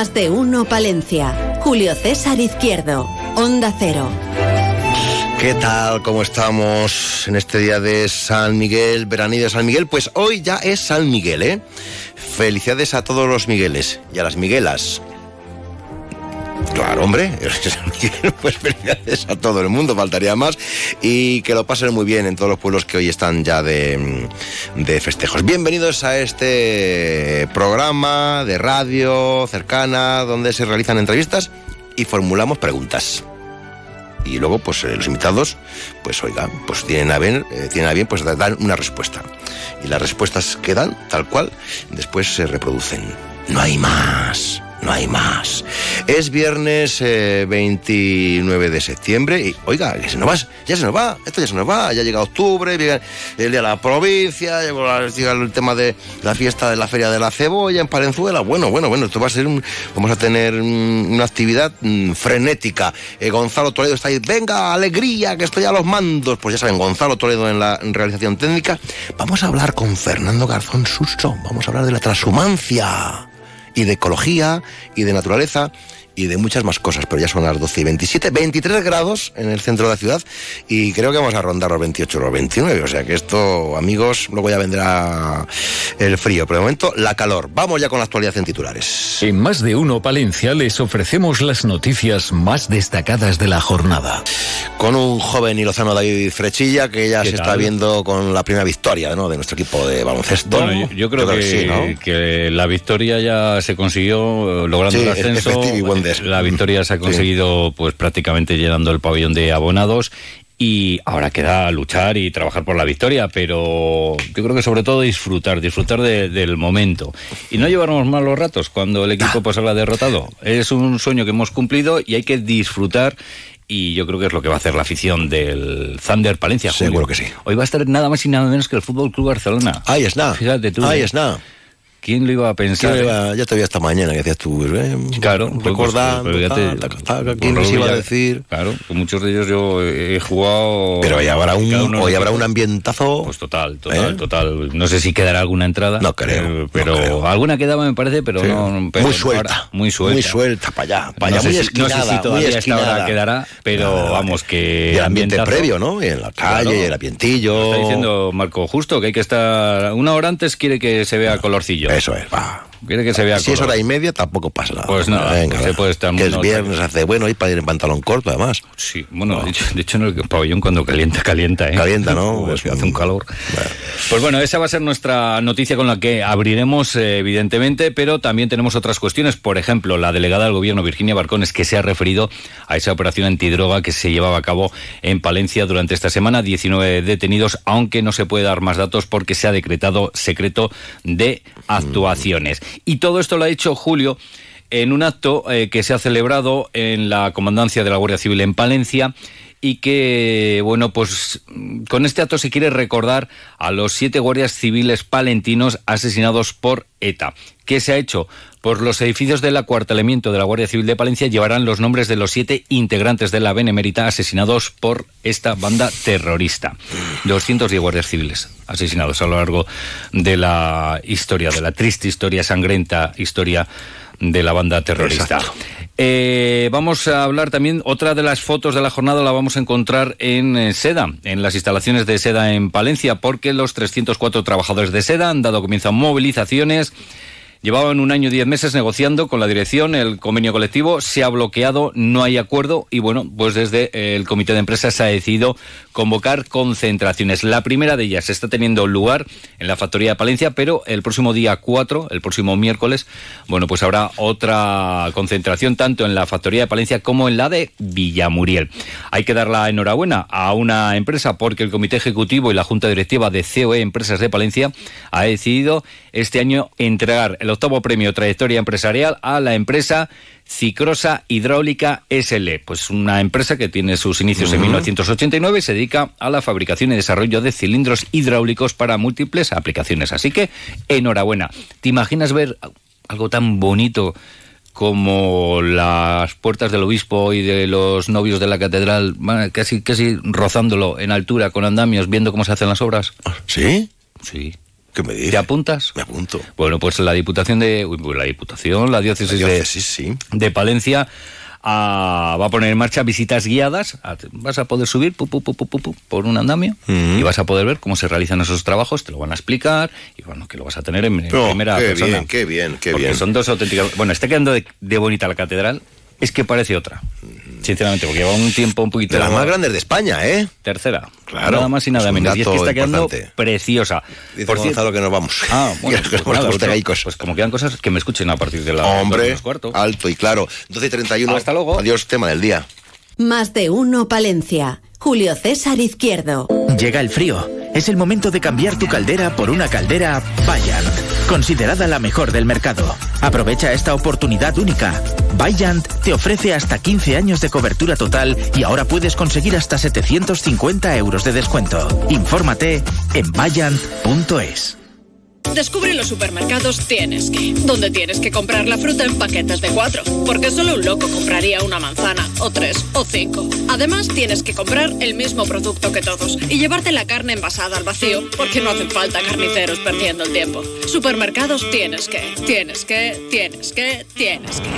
Más de uno Palencia. Julio César Izquierdo. Onda Cero. ¿Qué tal? ¿Cómo estamos en este día de San Miguel, veranillo de San Miguel? Pues hoy ya es San Miguel, ¿eh? Felicidades a todos los Migueles y a las Miguelas. Claro, hombre, pues felicidades a todo el mundo, faltaría más. Y que lo pasen muy bien en todos los pueblos que hoy están ya de, de festejos. Bienvenidos a este programa de radio cercana donde se realizan entrevistas y formulamos preguntas y luego pues eh, los invitados pues oigan pues tienen a bien eh, tienen a bien pues dar una respuesta y las respuestas que dan tal cual después se reproducen no hay más no hay más. Es viernes 29 eh, de septiembre y, oiga, que se nos va, ya se nos va, esto ya se nos va, ya llega octubre, llega el día de la provincia, llega el tema de la fiesta de la Feria de la Cebolla en Palenzuela. Bueno, bueno, bueno, esto va a ser un, vamos a tener una actividad mm, frenética. Eh, Gonzalo Toledo está ahí, venga, alegría, que estoy a los mandos. Pues ya saben, Gonzalo Toledo en la realización técnica. Vamos a hablar con Fernando Garzón Suso, vamos a hablar de la transhumancia y de ecología y de naturaleza y de muchas más cosas, pero ya son las 12 y 27, 23 grados en el centro de la ciudad y creo que vamos a rondar los 28 o los 29, o sea que esto, amigos, luego ya vendrá el frío, pero de momento la calor. Vamos ya con la actualidad en titulares. En más de uno Palencia les ofrecemos las noticias más destacadas de la jornada. Con un joven y lozano David Frechilla que ya se está viendo con la primera victoria ¿no? de nuestro equipo de baloncesto. Bueno, yo, creo, que, la victoria ya se consiguió logrando el ascenso. La victoria se ha conseguido pues prácticamente llenando el pabellón de abonados y ahora queda luchar y trabajar por la victoria, pero yo creo que sobre todo disfrutar, disfrutar del momento y no llevarnos malos ratos cuando el equipo pues habla derrotado. Es un sueño que hemos cumplido y hay que disfrutar y yo creo que es lo que va a hacer la afición del Thunder Palencia. Seguro que sí. Hoy va a estar nada más y nada menos que el Fútbol Club Barcelona. Ahí está. Fíjate tú. Ahí ¿eh? está. ¿Quién lo iba a pensar? ya te vi esta mañana que decías tú, ¿eh? Claro, recordando, pues, ¿quién les iba a decir? Claro, con muchos de ellos yo he jugado. Pero hoy habrá un, hoy habrá un ambientazo. Pues total, total, ¿eh? total. No sé si quedará alguna entrada. No creo. Eh, pero alguna quedaba, me parece, pero no. muy suelta. muy suelta. Muy suelta, para allá. Para allá, no muy sé, esquinada. No sé si todavía quedará, pero vamos, que. Y el ambiente previo, ¿no? Y en la calle, el ambientillo. Está diciendo Marco Justo que hay que estar. Una hora antes quiere que se vea colorcillo. Eso es, va. Quiere que se vea Si es hora y media, tampoco pasa nada. Pues nada, Venga, se puede estar Que es viernes, hace bueno ir para ir en pantalón corto, además. Sí, bueno, de, hecho, en el pabellón cuando calienta, calienta, ¿eh? Calienta, ¿no? Pues, hace un calor. Pues bueno, esa va a ser nuestra noticia con la que abriremos, eh, evidentemente, pero también tenemos otras cuestiones. Por ejemplo, la delegada del gobierno, Virginia Barcones, que se ha referido a esa operación antidroga que se llevaba a cabo en Palencia durante esta semana. 19 detenidos, aunque no se puede dar más datos porque se ha decretado secreto de actuaciones. Y todo esto lo ha hecho Julio en un acto eh, que se ha celebrado en la comandancia de la Guardia Civil en Palencia y que, bueno, pues con este acto se quiere recordar a los siete guardias civiles palentinos asesinados por ETA. ¿Qué se ha hecho? Pues los edificios del acuartelamiento de la Guardia Civil de Palencia llevarán los nombres de los siete integrantes de la Benemérita asesinados por esta banda terrorista. 210 guardias civiles asesinados a lo largo de la historia, de la triste historia, sangrienta historia de la banda terrorista. Eh, vamos a hablar también, otra de las fotos de la jornada la vamos a encontrar en eh, SEDA, en las instalaciones de SEDA en Palencia, porque los 304 trabajadores de SEDA han dado comienzo a movilizaciones Llevaban un año y diez meses negociando con la dirección el convenio colectivo, se ha bloqueado, no hay acuerdo y bueno, pues desde el comité de empresas se ha decidido convocar concentraciones. La primera de ellas está teniendo lugar en la factoría de Palencia, pero el próximo día 4, el próximo miércoles, bueno, pues habrá otra concentración tanto en la factoría de Palencia como en la de Villamuriel. Hay que dar la enhorabuena a una empresa porque el comité ejecutivo y la junta directiva de COE Empresas de Palencia ha decidido este año entregar el el octavo premio Trayectoria Empresarial a la empresa Cicrosa Hidráulica SL, pues una empresa que tiene sus inicios en 1989 y se dedica a la fabricación y desarrollo de cilindros hidráulicos para múltiples aplicaciones. Así que enhorabuena. ¿Te imaginas ver algo tan bonito como las puertas del obispo y de los novios de la catedral, casi, casi rozándolo en altura con andamios, viendo cómo se hacen las obras? ¿Sí? Sí. ¿Qué me dices? ¿Te apuntas? Me apunto. Bueno, pues la Diputación de... uy, pues la Diputación, la Diócesis, La de- diócesis, sí. de, Palencia ah, va a poner en marcha visitas guiadas. Ah, Vas a poder subir pu, pu, pu, por un andamio y vas a poder ver cómo se realizan esos trabajos, te lo van a explicar y bueno, que lo vas a tener en, en Oh, primera qué persona. bien, qué bien, qué Porque bien. son dos auténticas... Bueno, está quedando de, de bonita la catedral. Es que parece otra, sinceramente, porque lleva un tiempo un poquito... De las más grandes de España, ¿eh? Tercera. Claro, Nada más y nada menos. Y es que está quedando importante. preciosa. Dice Por cierto- Gonzalo que nos vamos. Ah, bueno, Que pues nada, pues, pues como quedan cosas, que me escuchen a partir de la Hombre, cuarto. alto y claro. 12 y 31. Hasta luego. Adiós, tema del día. Más de uno Palencia. Julio César Izquierdo. Llega el frío. Es el momento de cambiar tu caldera por una caldera Vaillant, considerada la mejor del mercado. Aprovecha esta oportunidad única. Vaillant te ofrece hasta 15 años de cobertura total y ahora puedes conseguir hasta 750 euros de descuento. Infórmate en vaillant.es. Descubre los supermercados Tienes que, donde tienes que comprar la fruta en paquetes de cuatro, porque solo un loco compraría una manzana, o tres, o cinco. Además, tienes que comprar el mismo producto que todos y llevarte la carne envasada al vacío, porque no hacen falta carniceros perdiendo el tiempo. Supermercados Tienes que, tienes que, tienes que, tienes que.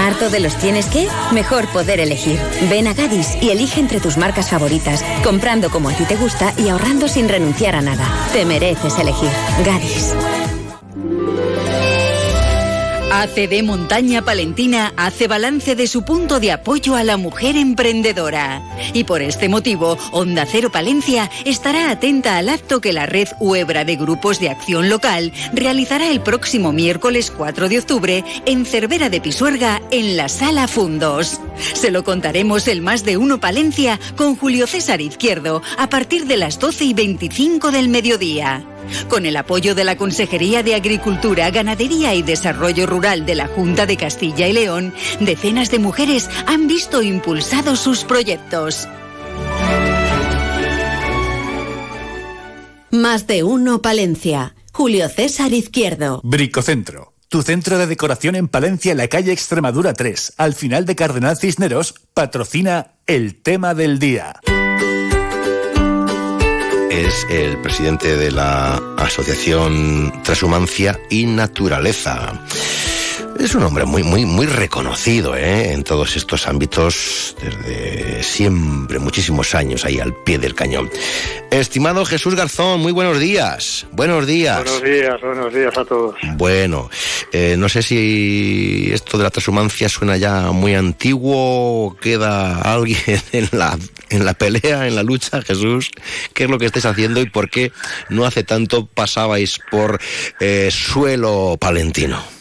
¿Harto de los tienes que? Mejor poder elegir. Ven a Gadis y elige entre tus marcas favoritas, comprando como a ti te gusta y ahorrando sin renunciar a nada. Te mereces elegir. Gadis. ACD Montaña Palentina hace balance de su punto de apoyo a la mujer emprendedora. Y por este motivo, Onda Cero Palencia estará atenta al acto que la red Huebra de Grupos de Acción Local realizará el próximo miércoles 4 de octubre en Cervera de Pisuerga, en la Sala Fundos. Se lo contaremos el Más de Uno Palencia con Julio César Izquierdo a partir de las 12 y 25 del mediodía. Con el apoyo de la Consejería de Agricultura, Ganadería y Desarrollo Rural de la Junta de Castilla y León, decenas de mujeres han visto impulsados sus proyectos. Más de uno Palencia. Julio César Izquierdo. Bricocentro. Tu centro de decoración en Palencia, en la calle Extremadura 3, al final de Cardenal Cisneros, patrocina el tema del día. Es el presidente de la Asociación Transhumancia y Naturaleza. Es un hombre muy, muy, muy reconocido ¿eh? en todos estos ámbitos desde siempre, muchísimos años ahí al pie del cañón. Estimado Jesús Garzón, muy buenos días. Buenos días. Buenos días, buenos días a todos. Bueno, eh, no sé si esto de la transhumancia suena ya muy antiguo o queda alguien en la, en la pelea, en la lucha, Jesús. ¿Qué es lo que estáis haciendo y por qué no hace tanto pasabais por eh, suelo palentino?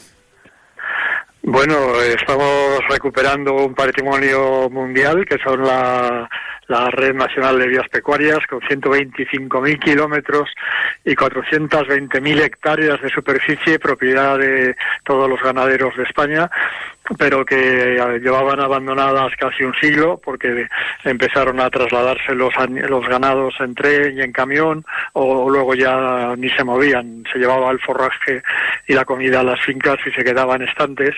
Bueno, estamos recuperando un patrimonio mundial que son la, Red Nacional de Vías Pecuarias con 125.000 kilómetros y 420.000 hectáreas de superficie, propiedad de todos los ganaderos de España, pero que llevaban abandonadas casi un siglo porque empezaron a trasladarse los, los ganados en tren y en camión o luego ya ni se movían, se llevaba el forraje y la comida a las fincas y se quedaban estantes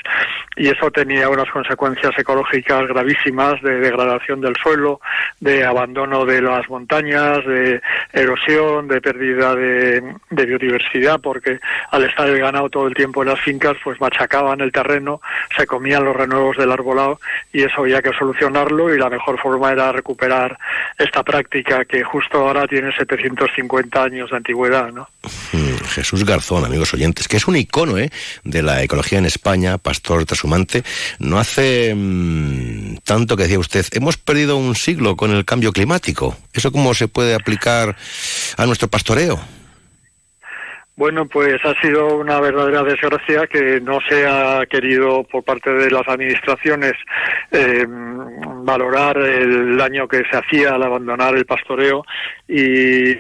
y eso tenía unas consecuencias ecológicas gravísimas de degradación del suelo, de abandono de las montañas, de erosión, de pérdida de, de biodiversidad porque al estar el ganado todo el tiempo en las fincas pues machacaban el terreno, se comían los renuevos del arbolado y eso había que solucionarlo y la mejor forma era recuperar esta práctica que justo ahora tiene 750 años de antigüedad, ¿no? Jesús Garzón, amigos oyentes, que es un icono ¿eh? de la ecología en España, pastor trashumante. No hace mmm, tanto que decía usted, hemos perdido un siglo con el cambio climático. ¿Eso cómo se puede aplicar a nuestro pastoreo? Bueno, pues ha sido una verdadera desgracia que no se ha querido por parte de las administraciones eh, valorar el daño que se hacía al abandonar el pastoreo. Y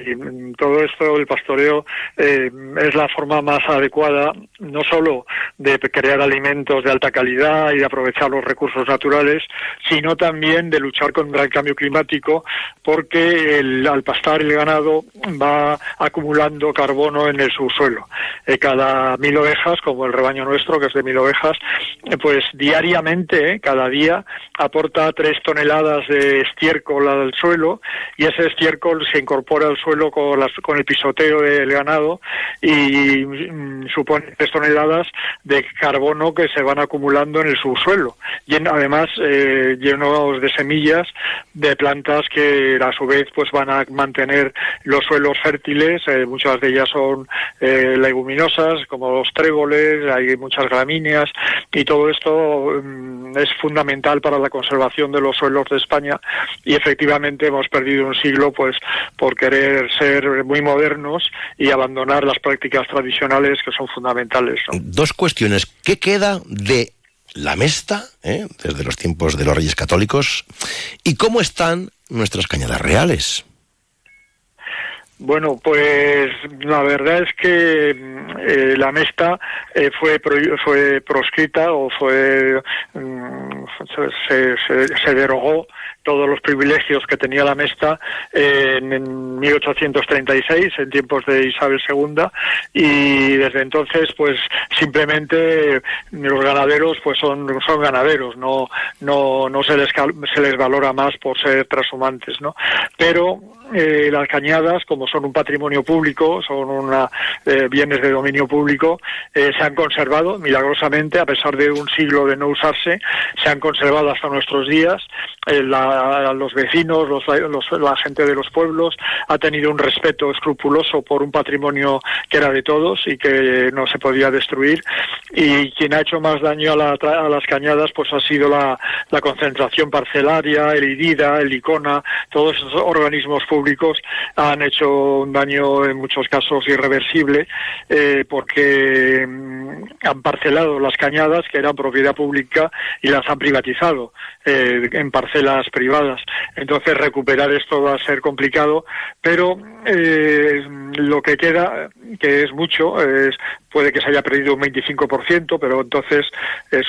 todo esto, el pastoreo, eh, es la forma más adecuada no solo de crear alimentos de alta calidad y de aprovechar los recursos naturales, sino también de luchar contra el cambio climático, porque al pastar el ganado va acumulando carbono en el subsuelo. Eh, cada mil ovejas, como el rebaño nuestro, que es de mil ovejas, eh, pues diariamente, cada día, aporta tres toneladas de estiércol al suelo y ese estiércol se incorpora al suelo con, con el pisoteo del ganado y mm, supone tres toneladas de carbono que se van acumulando en el subsuelo. Y además eh, llenos de semillas de plantas que a su vez pues van a mantener los suelos fértiles. Eh, muchas de ellas son eh, leguminosas como los tréboles, hay muchas gramíneas y todo esto mm, es fundamental para la conservación de los suelos de España y efectivamente hemos perdido un siglo pues por querer ser muy modernos y abandonar las prácticas tradicionales que son fundamentales. Dos cuestiones. ¿Qué queda de la mesta, eh, desde los tiempos de los reyes católicos? ¿Y cómo están nuestras cañadas reales? Bueno, pues la verdad es que eh, la mesta eh, fue fue proscrita o fue mm, se, se, derogó todos los privilegios que tenía la Mesta en, 1836, en tiempos de Isabel II, y desde entonces, pues simplemente los ganaderos, pues son, son ganaderos, no, no, no se les, se les valora más por ser transhumantes, ¿no? Pero eh, las cañadas, como son un patrimonio público, son una, eh, bienes de dominio público, eh, se han conservado milagrosamente, a pesar de un siglo de no usarse, se han conservado hasta nuestros días. La, los vecinos, los, la gente de los pueblos ha tenido un respeto escrupuloso por un patrimonio que era de todos y que no se podía destruir. Y quien ha hecho más daño a, a las cañadas, pues ha sido la, la concentración parcelaria, el IDIDA, el ICONA, todos esos organismos públicos públicos han hecho un daño en muchos casos irreversible eh, porque mm, han parcelado las cañadas que eran propiedad pública y las han privatizado eh, en parcelas privadas. Entonces recuperar esto va a ser complicado, pero eh, lo que queda, que es mucho, es, puede que se haya perdido un 25%, pero entonces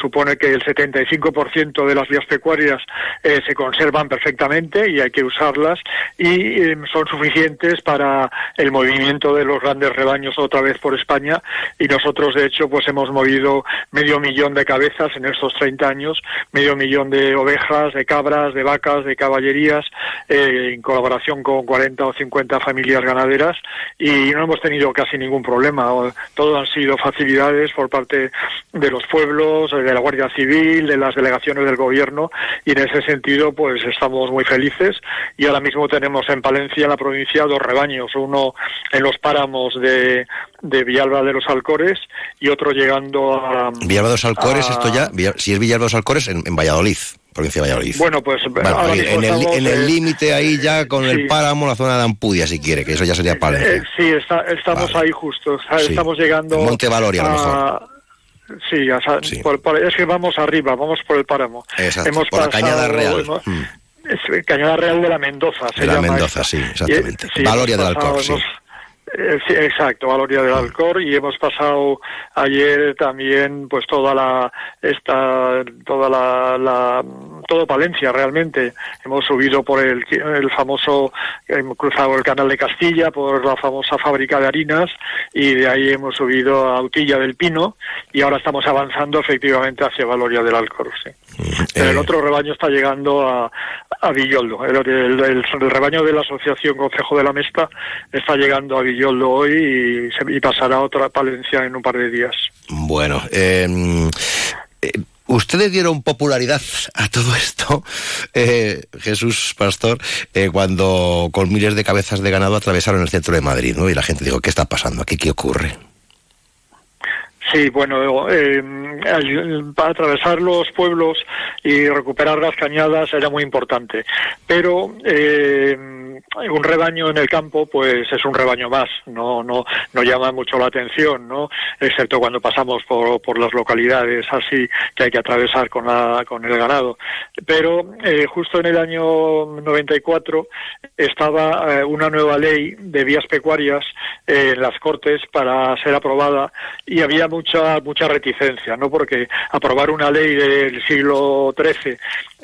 supone que el 75% de las vías pecuarias se conservan perfectamente y hay que usarlas y son suficientes para el movimiento de los grandes rebaños otra vez por España y nosotros de hecho pues hemos movido medio millón de cabezas en estos 30 años, medio millón de ovejas, de cabras, de vacas, de caballerías eh, en colaboración con 40 o 50 familias ganaderas y no hemos tenido casi ningún problema. Todo han sido facilidades por parte de los pueblos, de la Guardia Civil, de las delegaciones del gobierno y en ese sentido pues estamos muy felices. Y ahora mismo tenemos en Palencia, en la provincia, dos rebaños, uno en los páramos de, de Villalba de los Alcores y otro llegando a... Villalba de los Alcores, esto ya, si es Villalba de los Alcores, en, Valladolid provincia de Valladolid. Bueno, pues en, el, límite ahí ya con el páramo, la zona de Ampudia, si quiere, que eso ya sería Palencia. Eh, sí, estamos ahí justo, estamos llegando... Monte Valoria, a, lo mejor. Sí, es que vamos arriba, vamos por el páramo. Exacto, por la Cañada Real. Mm. Cañada Real de la Mendoza. Se de la Mendoza, sí, exactamente. Valoria del Alcor, sí. Sí, exacto, Valoria del Alcor y hemos pasado ayer también pues toda la esta toda la, todo Palencia realmente hemos subido por el, el famoso hemos cruzado el canal de Castilla por la famosa fábrica de harinas y de ahí hemos subido a Autilla del Pino y ahora estamos avanzando efectivamente hacia Valoria del Alcor, sí. el eh. otro rebaño está llegando a, a Villoldo. El, el, rebaño de la Asociación Consejo de la Mesta está llegando a Villoldo hoy y, pasará otra Palencia en un par de días. Bueno, em, eh, Ustedes dieron popularidad a todo esto, eh, Jesús Pastor, eh, cuando con miles de cabezas de ganado atravesaron el centro de Madrid, ¿no? Y la gente dijo, ¿qué está pasando aquí? ¿Qué ocurre? Sí, bueno, eh, para atravesar los pueblos y recuperar las cañadas era muy importante, pero eh, un rebaño en el campo pues es un rebaño más no no no llama mucho la atención no excepto cuando pasamos por, por las localidades así que hay que atravesar con la con el ganado. Pero eh, justo en el año 94 estaba eh, una nueva ley de vías pecuarias eh, en las cortes para ser aprobada y había mucha mucha reticencia no porque aprobar una ley del siglo XIII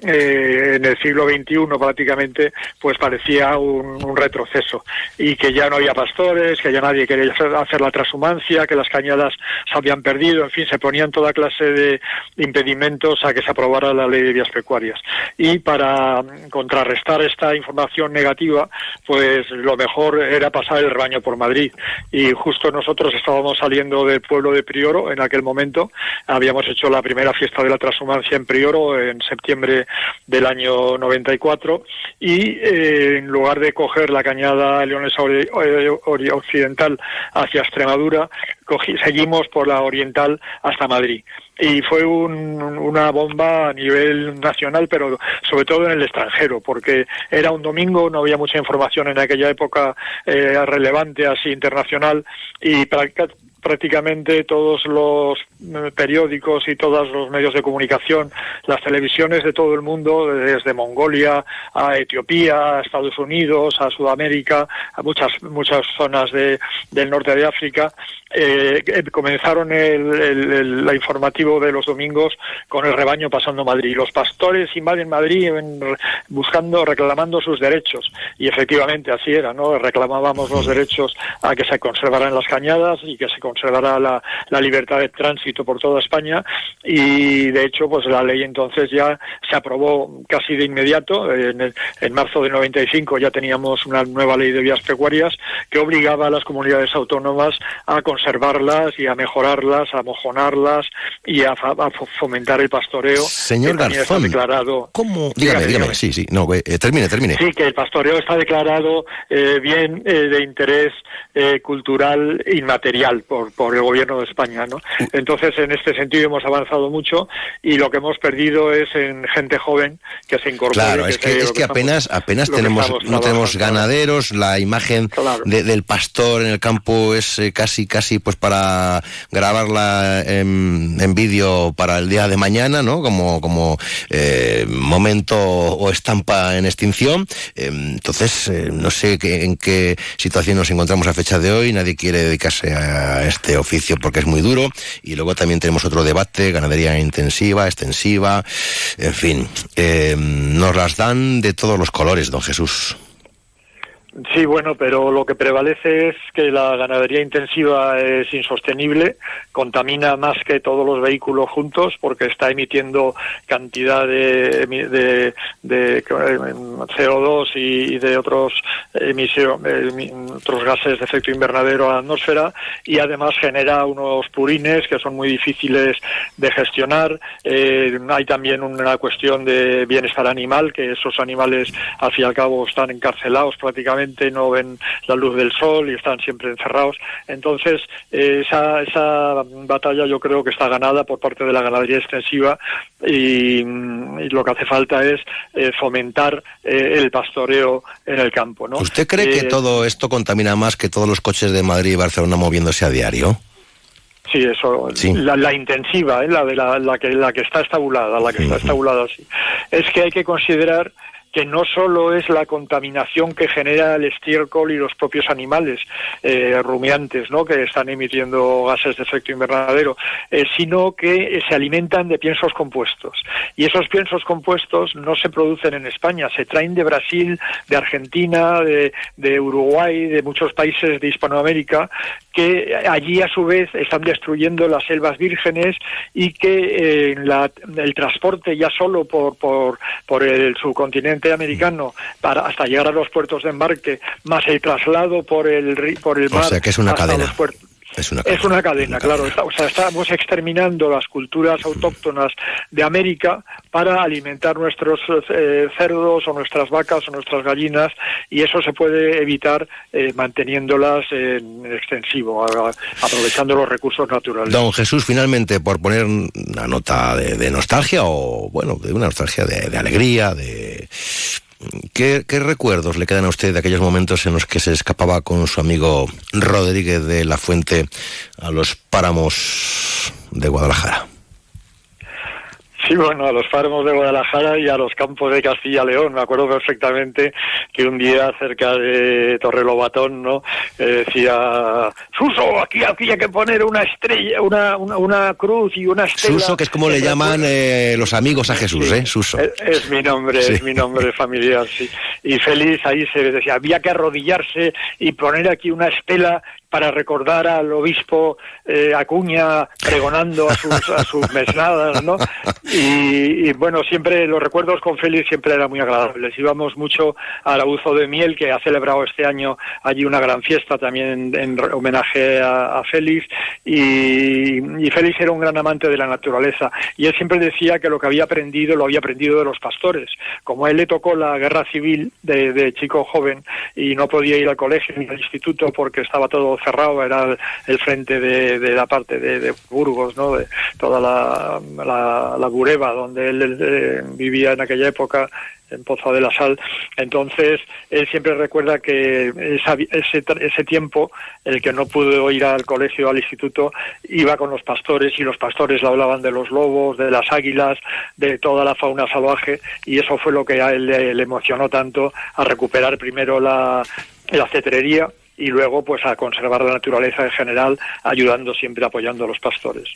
en el siglo XXI prácticamente pues parecía un retroceso y que ya no había pastores, que ya nadie quería hacer, la transhumancia, que las cañadas se habían perdido, en fin, se ponían toda clase de impedimentos a que se aprobara la ley de vías pecuarias. Y para contrarrestar esta información negativa, pues lo mejor era pasar el rebaño por Madrid. Y justo nosotros estábamos saliendo del pueblo de En aquel momento, habíamos hecho la primera fiesta de la transhumancia en Prioro en septiembre del año 94 y eh, en lugar de coger la cañada leonesa occidental hacia Extremadura, seguimos por la oriental hasta Madrid. Y fue una bomba a nivel nacional, pero sobre todo en el extranjero, porque era un domingo, no había mucha información en aquella época eh, relevante así internacional y prácticamente todos los eh, periódicos y todos los medios de comunicación, las televisiones de todo el mundo, desde Mongolia a Etiopía, a Estados Unidos, a Sudamérica, a muchas muchas zonas de, del norte de África, eh, comenzaron el, informativo de los domingos con el rebaño pasando Madrid. Los pastores invaden Madrid buscando, reclamando sus derechos. Y efectivamente así era, ¿no? Reclamábamos los derechos a que se conservaran las cañadas y que se conservara la, la libertad de tránsito por toda España. Y de hecho, pues la ley entonces ya se aprobó casi de inmediato. En, en marzo de 95 ya teníamos una nueva ley de vías pecuarias que obligaba a las comunidades autónomas a conservar conservarlas y a mejorarlas, a mojonarlas y a, fomentar el pastoreo. Señor Garzón, declarado, ¿cómo? Dígame, dígame, sí, sí, no, eh, termine, termine. Sí, que el pastoreo está declarado eh, bien eh, de interés cultural inmaterial por, por el gobierno de España, ¿no? Entonces, en este sentido hemos avanzado mucho y lo que hemos perdido es en gente joven que se incorpora. Claro, es que, es que apenas, apenas tenemos, no tenemos ganaderos, la imagen del pastor en el campo es casi, casi pues para grabarla en, vídeo para el día de mañana, ¿no? Como, como eh, momento o estampa en extinción. Entonces, eh, no sé en qué situación nos encontramos a fecha de hoy. Nadie quiere dedicarse a este oficio porque es muy duro. Y luego también tenemos otro debate, ganadería intensiva, extensiva, en fin. Em, nos las dan de todos los colores, don Jesús. Sí, bueno, pero lo que prevalece es que la ganadería intensiva es insostenible, contamina más que todos los vehículos juntos porque está emitiendo cantidad de, de, de CO2 y, de otros emisión, otros gases de efecto invernadero a la atmósfera y además genera unos purines que son muy difíciles de gestionar. Eh, hay también una cuestión de bienestar animal, que esos animales al fin y al cabo están encarcelados prácticamente no ven la luz del sol y están siempre encerrados. Entonces, eh, esa, esa batalla yo creo que está ganada por parte de la ganadería extensiva y, lo que hace falta es eh, fomentar eh, el pastoreo en el campo. ¿no? ¿Usted cree que todo esto contamina más que todos los coches de Madrid y Barcelona moviéndose a diario? Sí, eso, La, intensiva, la de la, que la que está estabulada, la que está estabulada, sí. Es que hay que considerar que no solo es la contaminación que genera el estiércol y los propios animales eh, rumiantes, ¿no? que están emitiendo gases de efecto invernadero, eh, sino que se alimentan de piensos compuestos. Y esos piensos compuestos no se producen en España, se traen de Brasil, de Argentina, de, Uruguay, de muchos países de Hispanoamérica, que allí a su vez están destruyendo las selvas vírgenes y que eh, el transporte ya solo por, por, por el subcontinente americano para hasta llegar a los puertos de embarque, más el traslado por el por el mar. O sea que es una cadena. Es una cadena, es una cadena claro. o sea, estamos exterminando las culturas autóctonas de América para alimentar nuestros eh, cerdos o nuestras vacas o nuestras gallinas y eso se puede evitar eh, manteniéndolas en extensivo, aprovechando los recursos naturales. Don Jesús, finalmente, por poner una nota de, nostalgia o, bueno, de una nostalgia de, alegría, de ¿qué, ¿qué, recuerdos le quedan a usted de aquellos momentos en los que se escapaba con su amigo Rodríguez de la Fuente a los páramos de Guadalajara? Sí, bueno, a los páramos de Guadalajara y a los campos de Castilla-León. Me acuerdo perfectamente que un día cerca de Torrelobatón, ¿no? Eh, decía, Suso, aquí, aquí hay que poner una estrella, una, una, cruz y una estrella. Suso, que es como le llaman eh, los amigos a Jesús, ¿eh? Suso. Es, mi nombre, es mi nombre familiar, sí. Y feliz ahí se decía, había que arrodillarse y poner aquí una estela para recordar al obispo eh, Acuña pregonando a sus, a sus mesnadas, ¿no? Y, bueno, siempre los recuerdos con Félix siempre eran muy agradables. Íbamos mucho al Abuzo de Miel, que ha celebrado este año allí una gran fiesta también en, homenaje a, Félix. Y, Félix era un gran amante de la naturaleza. Y él siempre decía que lo que había aprendido lo había aprendido de los pastores. Como a él le tocó la guerra civil de, de chico joven y no podía ir al colegio ni al instituto porque estaba todo cerrado, era el frente de, la parte de, Burgos, ¿no? de toda la, la, Bureba, donde él eh, vivía en aquella época en Pozo de la Sal. Entonces, él siempre recuerda que ese, ese tiempo, el que no pudo ir al colegio, al instituto, iba con los pastores y los pastores le hablaban de los lobos, de las águilas, de toda la fauna salvaje y eso fue lo que a él le, emocionó tanto a recuperar primero la, la cetrería y luego pues a conservar la naturaleza en general, ayudando siempre, apoyando a los pastores.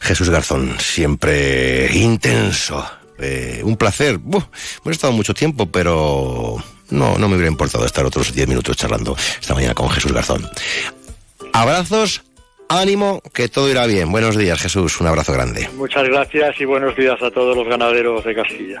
Jesús Garzón, siempre intenso. Eh, un placer. hemos estado mucho tiempo, pero no, no me hubiera importado estar otros 10 minutos charlando esta mañana con Jesús Garzón. Abrazos, ánimo, que todo irá bien. Buenos días, Jesús. Un abrazo grande. Muchas gracias y buenos días a todos los ganaderos de Castilla.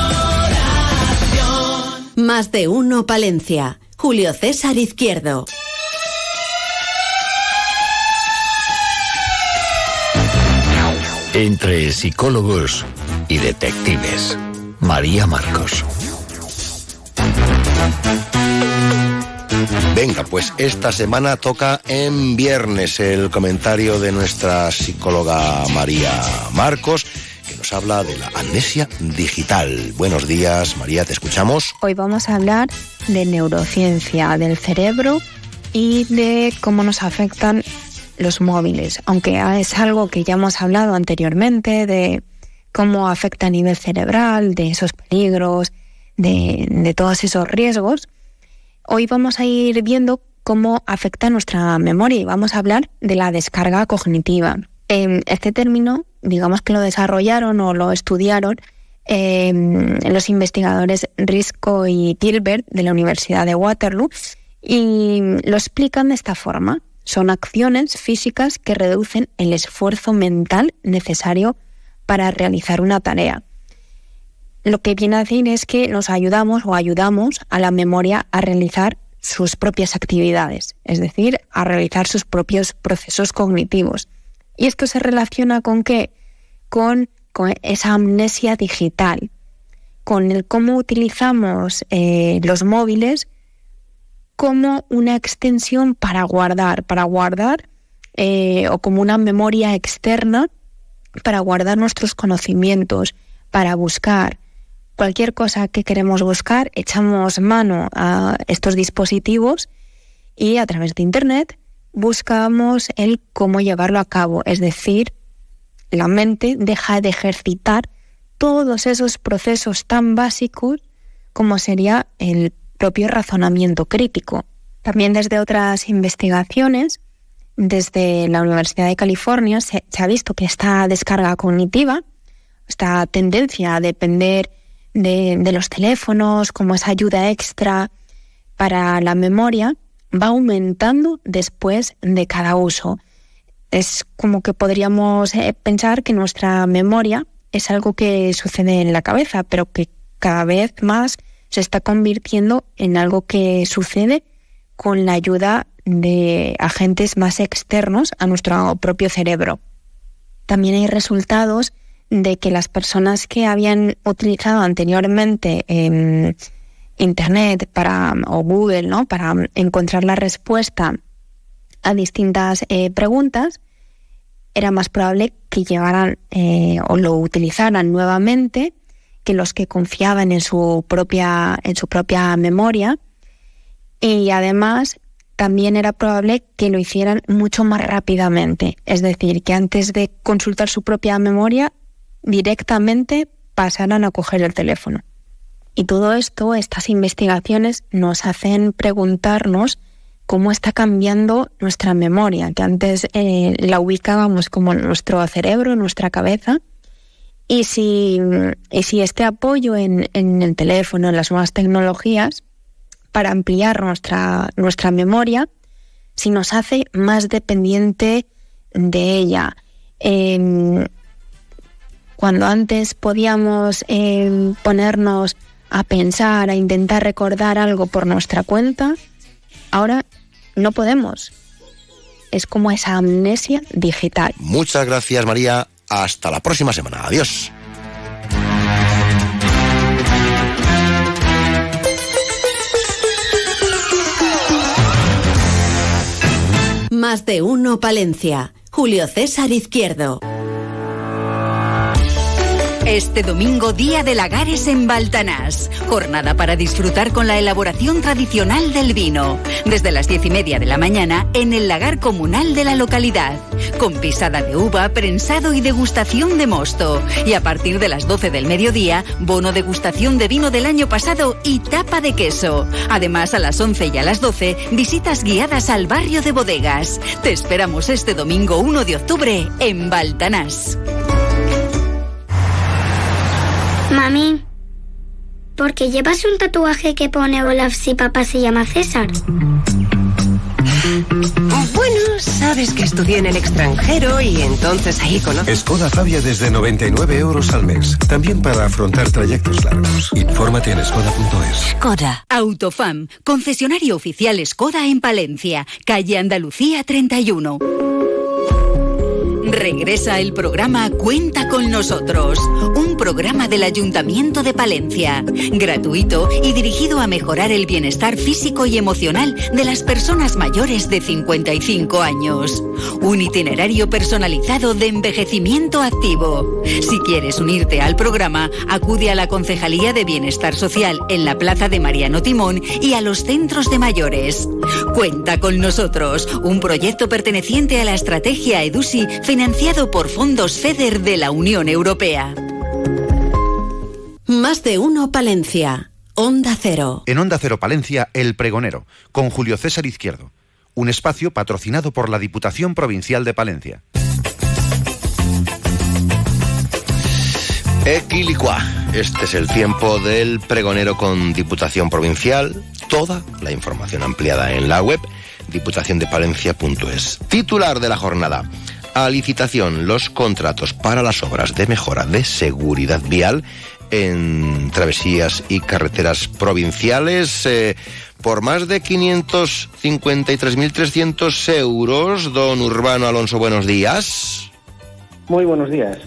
Más de uno Palencia. Julio César Izquierdo. Entre psicólogos y detectives. María Marcos. Venga, pues esta semana toca en viernes el comentario de nuestra psicóloga María Marcos habla de la amnesia digital. Buenos días, María, te escuchamos. Hoy vamos a hablar de neurociencia del cerebro y de cómo nos afectan los móviles, aunque es algo que ya hemos hablado anteriormente de cómo afecta a nivel cerebral, de esos peligros, de, de todos esos riesgos. Hoy vamos a ir viendo cómo afecta nuestra memoria y vamos a hablar de la descarga cognitiva. este término digamos que lo desarrollaron o lo estudiaron em, los investigadores Risco y Tilbert de la Universidad de Waterloo y lo explican de esta forma. Son acciones físicas que reducen el esfuerzo mental necesario para realizar una tarea. Lo que viene a decir es que nos ayudamos o ayudamos a la memoria a realizar sus propias actividades, es decir, a realizar sus propios procesos cognitivos. Y esto se relaciona con qué? Con, esa amnesia digital, con el cómo utilizamos eh, los móviles como una extensión para guardar, para guardar eh, o como una memoria externa para guardar nuestros conocimientos, para buscar cualquier cosa que queremos buscar, echamos mano a estos dispositivos y a través de Internet buscamos el cómo llevarlo a cabo, es decir, la mente deja de ejercitar todos esos procesos tan básicos como sería el propio razonamiento crítico. También desde otras investigaciones, desde la Universidad de California, se, ha visto que esta descarga cognitiva, esta tendencia a depender de, de los teléfonos como esa ayuda extra para la memoria, va aumentando después de cada uso. Es como que podríamos eh, pensar que nuestra memoria es algo que sucede en la cabeza, pero que cada vez más se está convirtiendo en algo que sucede con la ayuda de agentes más externos a nuestro propio cerebro. También hay resultados de que las personas que habían utilizado anteriormente em, Internet para, o Google ¿no? para encontrar la respuesta a distintas eh, preguntas, era más probable que llevaran eh, o lo utilizaran nuevamente que los que confiaban en su propia, en su propia memoria. Y además también era probable que lo hicieran mucho más rápidamente. Es decir, que antes de consultar su propia memoria, directamente pasaran a coger el teléfono. Y todo esto, estas investigaciones, nos hacen preguntarnos cómo está cambiando nuestra memoria, que antes eh, la ubicábamos como nuestro cerebro, nuestra cabeza, y si, si este apoyo en, en, el teléfono, en las nuevas tecnologías, para ampliar nuestra, nuestra memoria, si nos hace más dependiente de ella. Em, cuando antes podíamos em, ponernos a pensar, a intentar recordar algo por nuestra cuenta, ahora no podemos. Es como esa amnesia digital. Muchas gracias María. Hasta la próxima semana. Adiós. Más de uno Palencia. Julio César Izquierdo. Este domingo, Día de Lagares en Baltanás. Jornada para disfrutar con la elaboración tradicional del vino. Desde las diez y media de la mañana en el lagar comunal de la localidad. Con pisada de uva, prensado y degustación de mosto. Y a partir de las 12 del mediodía, bono degustación de vino del año pasado y tapa de queso. Además, a las 11 y a las 12, visitas guiadas al barrio de bodegas. Te esperamos este domingo 1 de octubre en Baltanás. Mami, ¿por qué llevas un tatuaje que pone Olaf si papá se llama César? Bueno, sabes que estudié en el extranjero y entonces ahí conozco. Skoda Fabia desde 99 euros al mes. También para afrontar trayectos largos. Infórmate en skoda.es. Skoda. Autofam. Concesionario oficial Skoda en Palencia. Calle Andalucía 31. Regresa el programa Cuenta con nosotros, un programa del Ayuntamiento de Palencia, gratuito y dirigido a mejorar el bienestar físico y emocional de las personas mayores de 55 años. Un itinerario personalizado de envejecimiento activo. Si quieres unirte al programa, acude a la Concejalía de Bienestar Social en la Plaza de Mariano Timón y a los centros de mayores. Cuenta con nosotros, un proyecto perteneciente a la estrategia EDUSI financiado por fondos FEDER de la Unión Europea. Más de uno Palencia. Onda Cero. En Onda Cero Palencia, El Pregonero, con Julio César Izquierdo. Un espacio patrocinado por la Diputación Provincial de Palencia. Equilicua. Este es el tiempo del pregonero con Diputación Provincial. Toda la información ampliada en la web diputaciondepalencia.es. Titular de la jornada. A licitación los contratos para las obras de mejora de seguridad vial en travesías y carreteras provinciales eh, por más de 553.300 euros. Don Urbano Alonso, buenos días. Muy buenos días.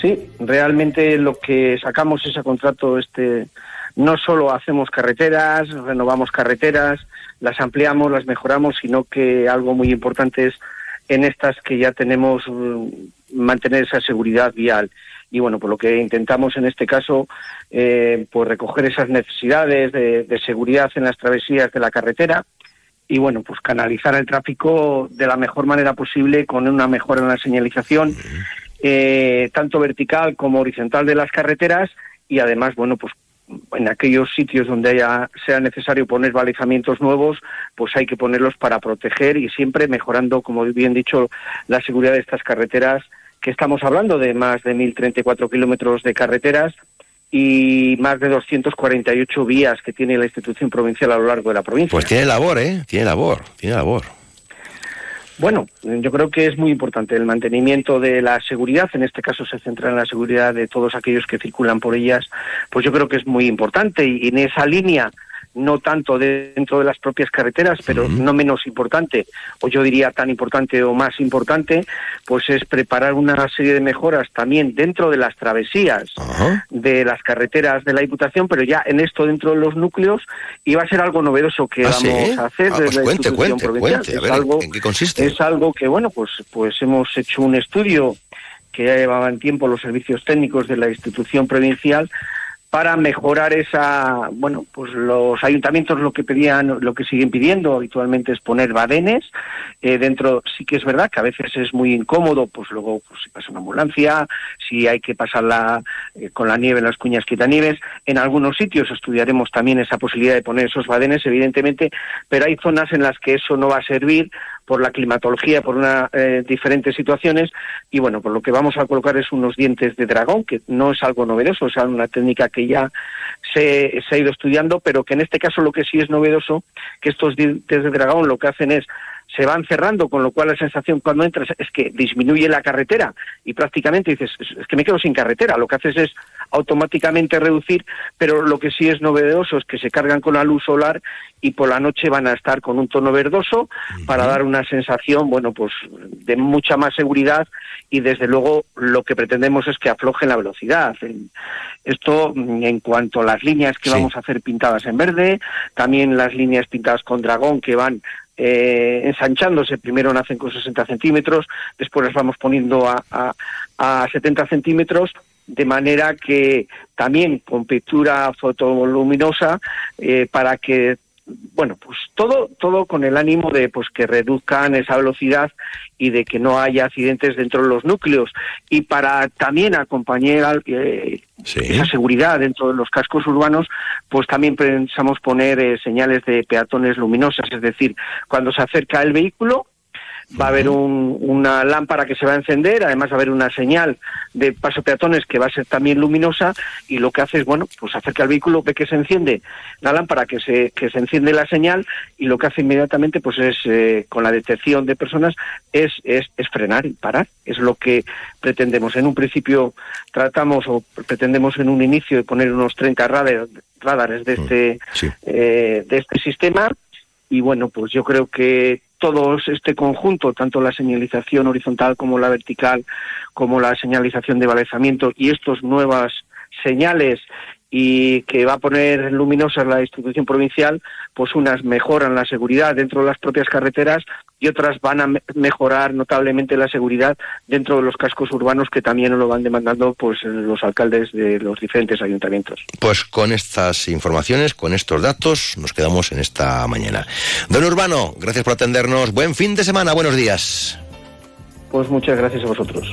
Sí, realmente lo que sacamos es a contrato este no solo hacemos carreteras, renovamos carreteras, las ampliamos, las mejoramos, sino que algo muy importante es en estas que ya tenemos mm, mantener esa seguridad vial. Y bueno, por lo que intentamos en este caso, eh, pues recoger esas necesidades de, de seguridad en las travesías de la carretera y bueno, pues canalizar el tráfico de la mejor manera posible con una mejora en la señalización eh, tanto vertical como horizontal de las carreteras y además, bueno, pues en aquellos sitios donde haya, sea necesario poner balizamientos nuevos, pues hay que ponerlos para proteger y siempre mejorando, como bien dicho, la seguridad de estas carreteras, que estamos hablando de más de 1.034 kilómetros de carreteras y más de 248 vías que tiene la institución provincial a lo largo de la provincia. Pues tiene labor, ¿eh? Tiene labor, tiene labor. Bueno, yo creo que es muy importante el mantenimiento de la seguridad, en este caso se centra en la seguridad de todos aquellos que circulan por ellas, pues yo creo que es muy importante y en esa línea no tanto dentro de las propias carreteras, pero no menos importante, o yo diría tan importante o más importante, pues es preparar una serie de mejoras también dentro de las travesías de las carreteras de la Diputación, pero ya en esto dentro de los núcleos, y va a ser algo novedoso que ¿Ah, vamos sí? a hacer Ah, desde pues la cuente, provincial. cuente. A Es algo, ¿en qué consiste? es algo que, bueno, pues, pues hemos hecho un estudio que ya llevaban tiempo los servicios técnicos de la institución provincial para mejorar esa, bueno, pues los ayuntamientos lo que pedían, lo que siguen pidiendo habitualmente es poner badenes eh, dentro. Sí que es verdad que a veces es muy incómodo, pues luego pues, si pasa una ambulancia, si hay que pasarla eh, con la nieve en las cuñas quitanieves. En algunos sitios estudiaremos también esa posibilidad de poner esos badenes, evidentemente, pero hay zonas en las que eso no va a servir por la climatología, por una eh, diferentes situaciones y bueno, por lo que vamos a colocar es unos dientes de dragón, que no es algo novedoso, es una técnica que ya se, se ha ido estudiando, pero que en este caso lo que sí es novedoso, que estos dientes de dragón lo que hacen es se van cerrando, con lo cual la sensación cuando entras es que disminuye la carretera y prácticamente dices, es que me quedo sin carretera. Lo que haces es automáticamente reducir, pero lo que sí es novedoso es que se cargan con la luz solar y por la noche van a estar con un tono verdoso para dar una sensación, bueno, pues de mucha más seguridad y desde luego lo que pretendemos es que aflojen la velocidad. Esto en cuanto a las líneas que vamos a hacer pintadas en verde, también las líneas pintadas con dragón que van eh, ensanchándose, primero nacen con 60 centímetros, después las vamos poniendo a, a, a 70 centímetros, de manera que también con pintura fotoluminosa eh, para que bueno, pues todo, todo con el ánimo de pues que reduzcan esa velocidad y de que no haya accidentes dentro de los núcleos. Y para también acompañar eh, esa seguridad dentro de los cascos urbanos, pues también pensamos poner eh, señales de peatones luminosas, es decir, cuando se acerca el vehículo va a haber un- una lámpara que se va a encender, además va a haber una señal de paso peatones que va a ser también luminosa y lo que hace es, bueno, pues acerca el vehículo, ve que se enciende la lámpara, que se, que se enciende la señal y lo que hace inmediatamente pues es, eh, con la detección de personas, es, es, es frenar y parar. Es lo que pretendemos. En un principio tratamos o pretendemos en un inicio de poner unos 30 radar- radares de este, eh, de este sistema y bueno, pues yo creo que todo este conjunto, tanto la señalización horizontal como la vertical, como la señalización de balizamiento y estas nuevas señales y que va a poner luminosas la institución provincial, pues unas mejoran la seguridad dentro de las propias carreteras y otras van a me- mejorar notablemente la seguridad dentro de los cascos urbanos que también lo van demandando pues los alcaldes de los diferentes ayuntamientos. Pues con estas informaciones, con estos datos, nos quedamos en esta mañana. Don Urbano, gracias por atendernos. Buen fin de semana, buenos días. Pues muchas gracias a vosotros.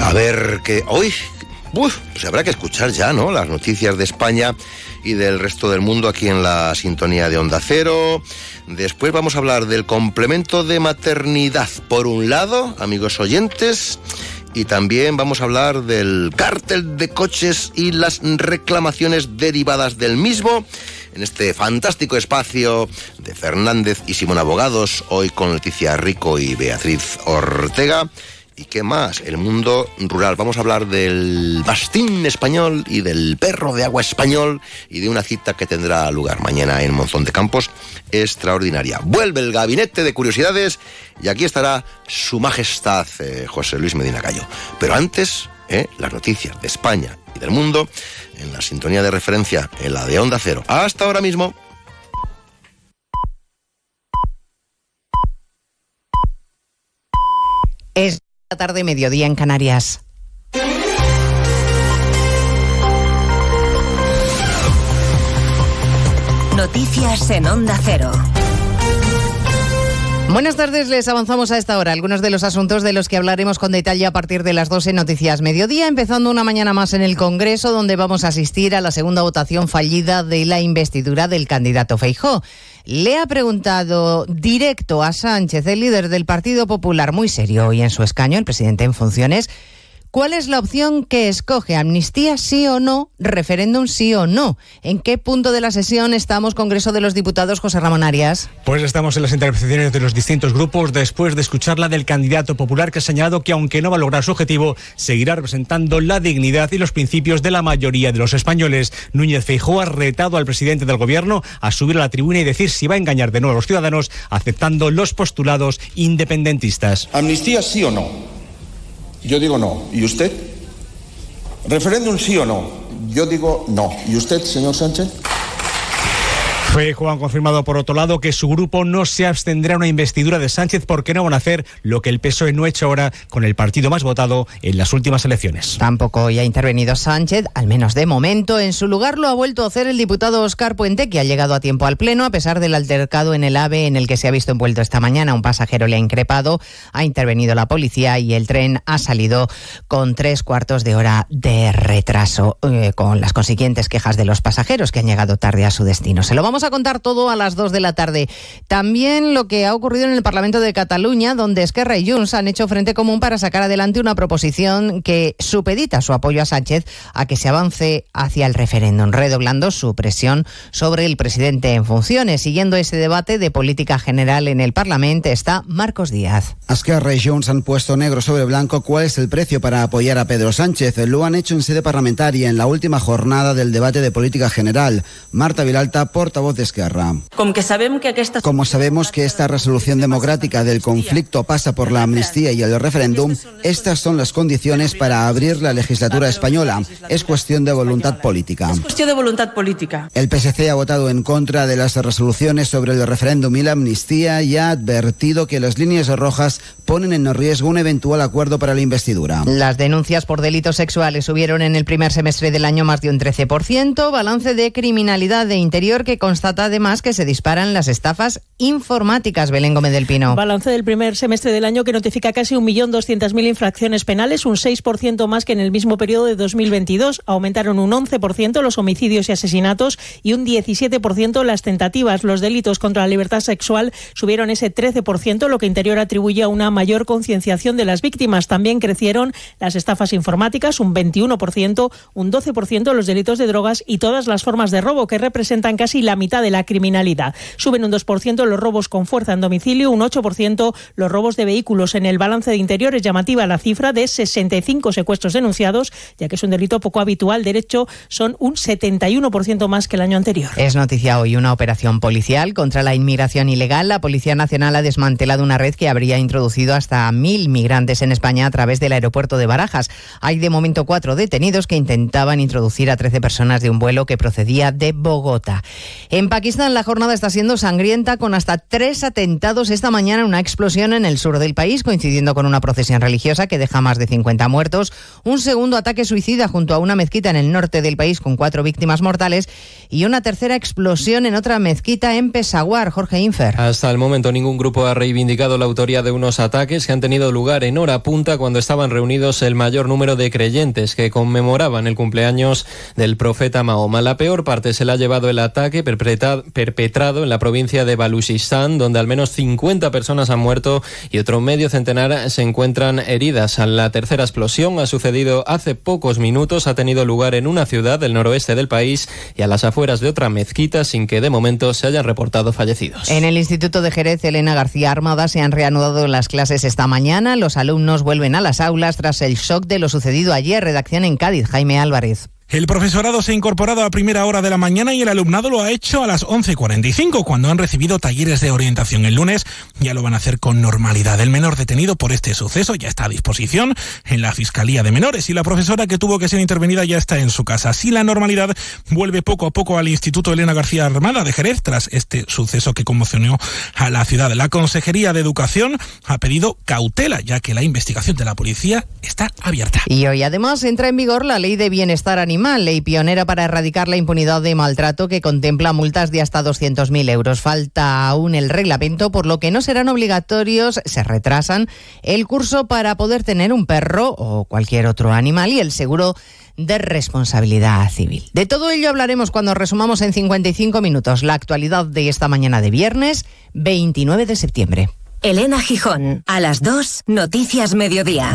A ver, que hoy uf, pues habrá que escuchar ya, ¿no? Las noticias de España y del resto del mundo aquí en la sintonía de Onda Cero. Después vamos a hablar del complemento de maternidad, por un lado, amigos oyentes, y también vamos a hablar del cártel de coches y las reclamaciones derivadas del mismo en este fantástico espacio de Fernández y Simón Abogados, hoy con Leticia Rico y Beatriz Ortega. ¿Y qué más? El mundo rural. Vamos a hablar del bastín español y del perro de agua español y de una cita que tendrá lugar mañana en Monzón de Campos extraordinaria. Vuelve el gabinete de curiosidades y aquí estará su majestad eh, José Luis Medina Cayo. Pero antes, eh, las noticias de España del mundo en la sintonía de referencia, en la de Onda Cero. Hasta ahora mismo. Es la tarde, mediodía en Canarias. Noticias en Onda Cero. Buenas tardes, les avanzamos a esta hora algunos de los asuntos de los que hablaremos con detalle a partir de las 12 Noticias Mediodía, empezando una mañana más en el Congreso, donde vamos a asistir a la segunda votación fallida de la investidura del candidato Feijó. Le ha preguntado directo a Sánchez, el líder del Partido Popular, muy serio y en su escaño, el presidente en funciones, ¿Cuál es la opción que escoge? ¿Amnistía sí o no? ¿Referéndum sí o no? ¿En qué punto de la sesión estamos, Congreso de los Diputados, José Ramón Arias? Pues estamos en las intervenciones de los distintos grupos después de escuchar la del candidato popular que ha señalado que aunque no va a lograr su objetivo, seguirá representando la dignidad y los principios de la mayoría de los españoles. Núñez Feijóo ha retado al presidente del gobierno a subir a la tribuna y decir si va a engañar de nuevo a los ciudadanos aceptando los postulados independentistas. ¿Amnistía sí o no? Yo digo no. ¿Y usted? ¿Referéndum sí o no? Yo digo no. ¿Y usted, señor Sánchez? Feijóo han confirmado por otro lado que su grupo no se abstendrá a una investidura de Sánchez porque no van a hacer lo que el PSOE no ha hecho ahora con el partido más votado en las últimas elecciones. Tampoco hoy ha intervenido Sánchez, al menos de momento. En su lugar lo ha vuelto a hacer el diputado Oscar Puente, que ha llegado a tiempo al Pleno a pesar del altercado en el AVE en el que se ha visto envuelto esta mañana. Un pasajero le ha increpado, ha intervenido la policía y el tren ha salido con tres cuartos de hora de retraso, eh, con las consiguientes quejas de los pasajeros que han llegado tarde a su destino. Se lo vamos a contar todo a las 2 de la tarde. También lo que ha ocurrido en el Parlamento de Cataluña, donde Esquerra y Junts han hecho frente común para sacar adelante una proposición que supedita su apoyo a Sánchez a que se avance hacia el referéndum, redoblando su presión sobre el presidente en funciones. Siguiendo ese debate de política general en el Parlamento está Marcos Díaz. Esquerra y Junts han puesto negro sobre blanco cuál es el precio para apoyar a Pedro Sánchez. Lo han hecho en sede parlamentaria en la última jornada del debate de política general. Marta Vilalta, portavoz de Esquerra. Com que sabem que aquesta... Como sabemos que esta resolución democrática del conflicto pasa por la amnistía y el referéndum, estas son las condiciones para abrir la legislatura española. Es cuestión de voluntad política. Es cuestión de voluntad política. El PSC ha votado en contra de las resoluciones sobre el referéndum y la amnistía y ha advertido que las líneas rojas ponen en riesgo un eventual acuerdo para la investidura. Las denuncias por delitos sexuales subieron en el primer semestre del año más de un 13%, balance de criminalidad de interior que constata además que se disparan las estafas informáticas. Belén Gómez del Pino. Balance del primer semestre del año que notifica casi 1.200.000 infracciones penales, un 6% más que en el mismo periodo de 2022. Aumentaron un 11% los homicidios y asesinatos y un 17% las tentativas. Los delitos contra la libertad sexual subieron ese 13%, lo que Interior atribuye a una mayor concienciación de las víctimas. También crecieron las estafas informáticas, un 21%, un 12% los delitos de drogas y todas las formas de robo, que representan casi la mitad de la criminalidad. Suben un 2% los robos con fuerza en domicilio, un 8% los robos de vehículos. En el balance de interior es llamativa la cifra de 65 secuestros denunciados, ya que es un delito poco habitual. De hecho, son un 71% más que el año anterior. Es noticia hoy una operación policial contra la inmigración ilegal. La Policía Nacional ha desmantelado una red que habría introducido hasta mil migrantes en España a través del aeropuerto de Barajas. Hay de momento cuatro detenidos que intentaban introducir a 13 personas de un vuelo que procedía de Bogotá. En Pakistán, la jornada está siendo sangrienta con hasta tres atentados esta mañana, una explosión en el sur del país, coincidiendo con una procesión religiosa que deja más de 50 muertos, un segundo ataque suicida junto a una mezquita en el norte del país con cuatro víctimas mortales y una tercera explosión en otra mezquita en Pesaguar, Jorge Infer. Hasta el momento ningún grupo ha reivindicado la autoría de unos ataques que han tenido lugar en hora punta cuando estaban reunidos el mayor número de creyentes que conmemoraban el cumpleaños del profeta Mahoma. La peor parte se la ha llevado el ataque perpetrado perpetrado en la provincia de Baluchistán, donde al menos 50 personas han muerto y otro medio centenar se encuentran heridas. La tercera explosión ha sucedido hace pocos minutos, ha tenido lugar en una ciudad del noroeste del país y a las afueras de otra mezquita, sin que de momento se hayan reportado fallecidos. En el Instituto de Jerez, Elena García Armada, se han reanudado las clases esta mañana. Los alumnos vuelven a las aulas tras el shock de lo sucedido ayer. Redacción en Cádiz, Jaime Álvarez. El profesorado se ha incorporado a primera hora de la mañana y el alumnado lo ha hecho a las 11.45, cuando han recibido talleres de orientación el lunes. Ya lo van a hacer con normalidad. El menor detenido por este suceso ya está a disposición en la Fiscalía de Menores y la profesora que tuvo que ser intervenida ya está en su casa. Así la normalidad vuelve poco a poco al Instituto Elena García Armada de Jerez tras este suceso que conmocionó a la ciudad. La Consejería de Educación ha pedido cautela, ya que la investigación de la policía está abierta. Y hoy además entra en vigor la Ley de Bienestar Animal ley pionera para erradicar la impunidad de maltrato que contempla multas de hasta 200.000 euros. Falta aún el reglamento, por lo que no serán obligatorios, se retrasan el curso para poder tener un perro o cualquier otro animal y el seguro de responsabilidad civil. De todo ello hablaremos cuando resumamos en 55 minutos la actualidad de esta mañana de viernes 29 de septiembre. Elena Gijón, a las 2, Noticias Mediodía.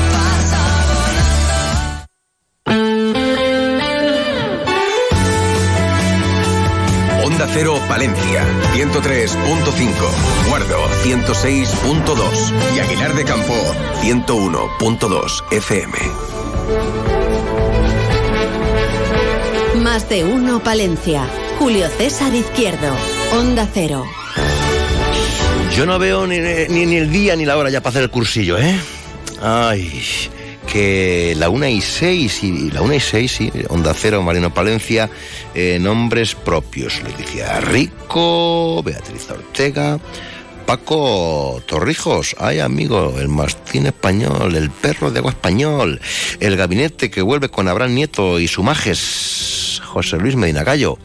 Cero Palencia, 103.5, Guardo, 106.2 y Aguilar de Campo, 101.2 FM. Más de uno Palencia. Julio César Izquierdo, Onda Cero. Yo no veo ni, ni, ni el día ni la hora ya para hacer el cursillo, ¿eh? Ay, que la 1 y 6, y la 1 y 6, sí, Onda Cero, Marino Palencia, eh, nombres propios. Leticia Rico, Beatriz Ortega, Paco Torrijos, ay amigo, el mastín español, el perro de agua español, el gabinete que vuelve con Abraham Nieto y su majes, José Luis Medina Gallo.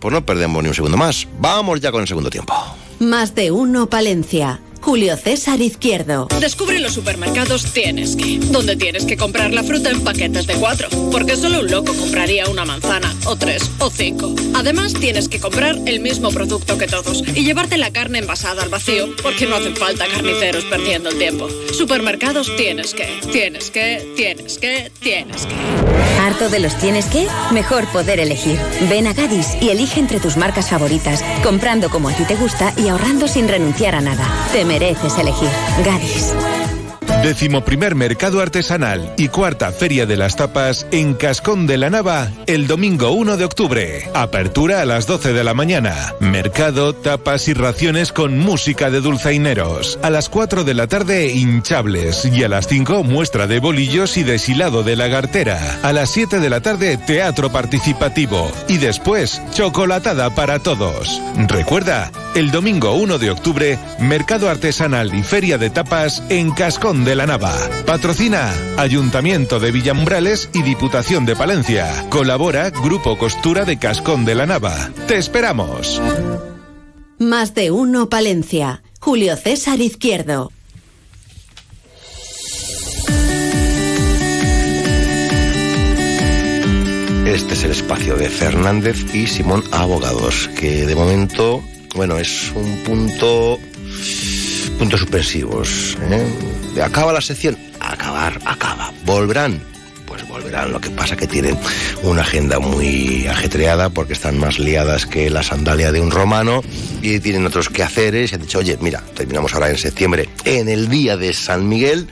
Pues no perdemos ni un segundo más. Vamos ya con el segundo tiempo. Más de uno Palencia. Julio César Izquierdo. Descubre los supermercados Tienes que, donde tienes que comprar la fruta en paquetes de cuatro, porque solo un loco compraría una manzana, o tres, o cinco. Además, tienes que comprar el mismo producto que todos y llevarte la carne envasada al vacío, porque no hacen falta carniceros perdiendo el tiempo. Supermercados Tienes que, tienes que, tienes que, tienes que. ¿Harto de los tienes que? Mejor poder elegir. Ven a Gadis y elige entre tus marcas favoritas, comprando como a ti te gusta y ahorrando sin renunciar a nada. Te mereces elegir. Gadis. Décimo primer Mercado Artesanal y cuarta Feria de las Tapas en Cascón de la Nava el domingo 1 de octubre. Apertura a las 12 de la mañana. Mercado, tapas y raciones con música de dulzaineros. A las 4 de la tarde hinchables y a las 5 muestra de bolillos y deshilado de lagartera. A las 7 de la tarde teatro participativo y después chocolatada para todos. Recuerda, el domingo 1 de octubre, Mercado Artesanal y Feria de Tapas en Cascón de la Nava. Patrocina Ayuntamiento de Villambrales y Diputación de Palencia. Colabora Grupo Costura de Cascón de la Nava. ¡Te esperamos! Más de uno Palencia. Julio César Izquierdo. Este es el espacio de Fernández y Simón Abogados, que de momento, bueno, es un punto puntos suspensivos. ¿eh? Acaba la sección, acabar, acaba. Volverán, pues volverán. Lo que pasa que tienen una agenda muy ajetreada porque están más liadas que la sandalia de un romano y tienen otros quehaceres. Y han dicho, oye, mira, terminamos ahora en septiembre, en el día de San Miguel.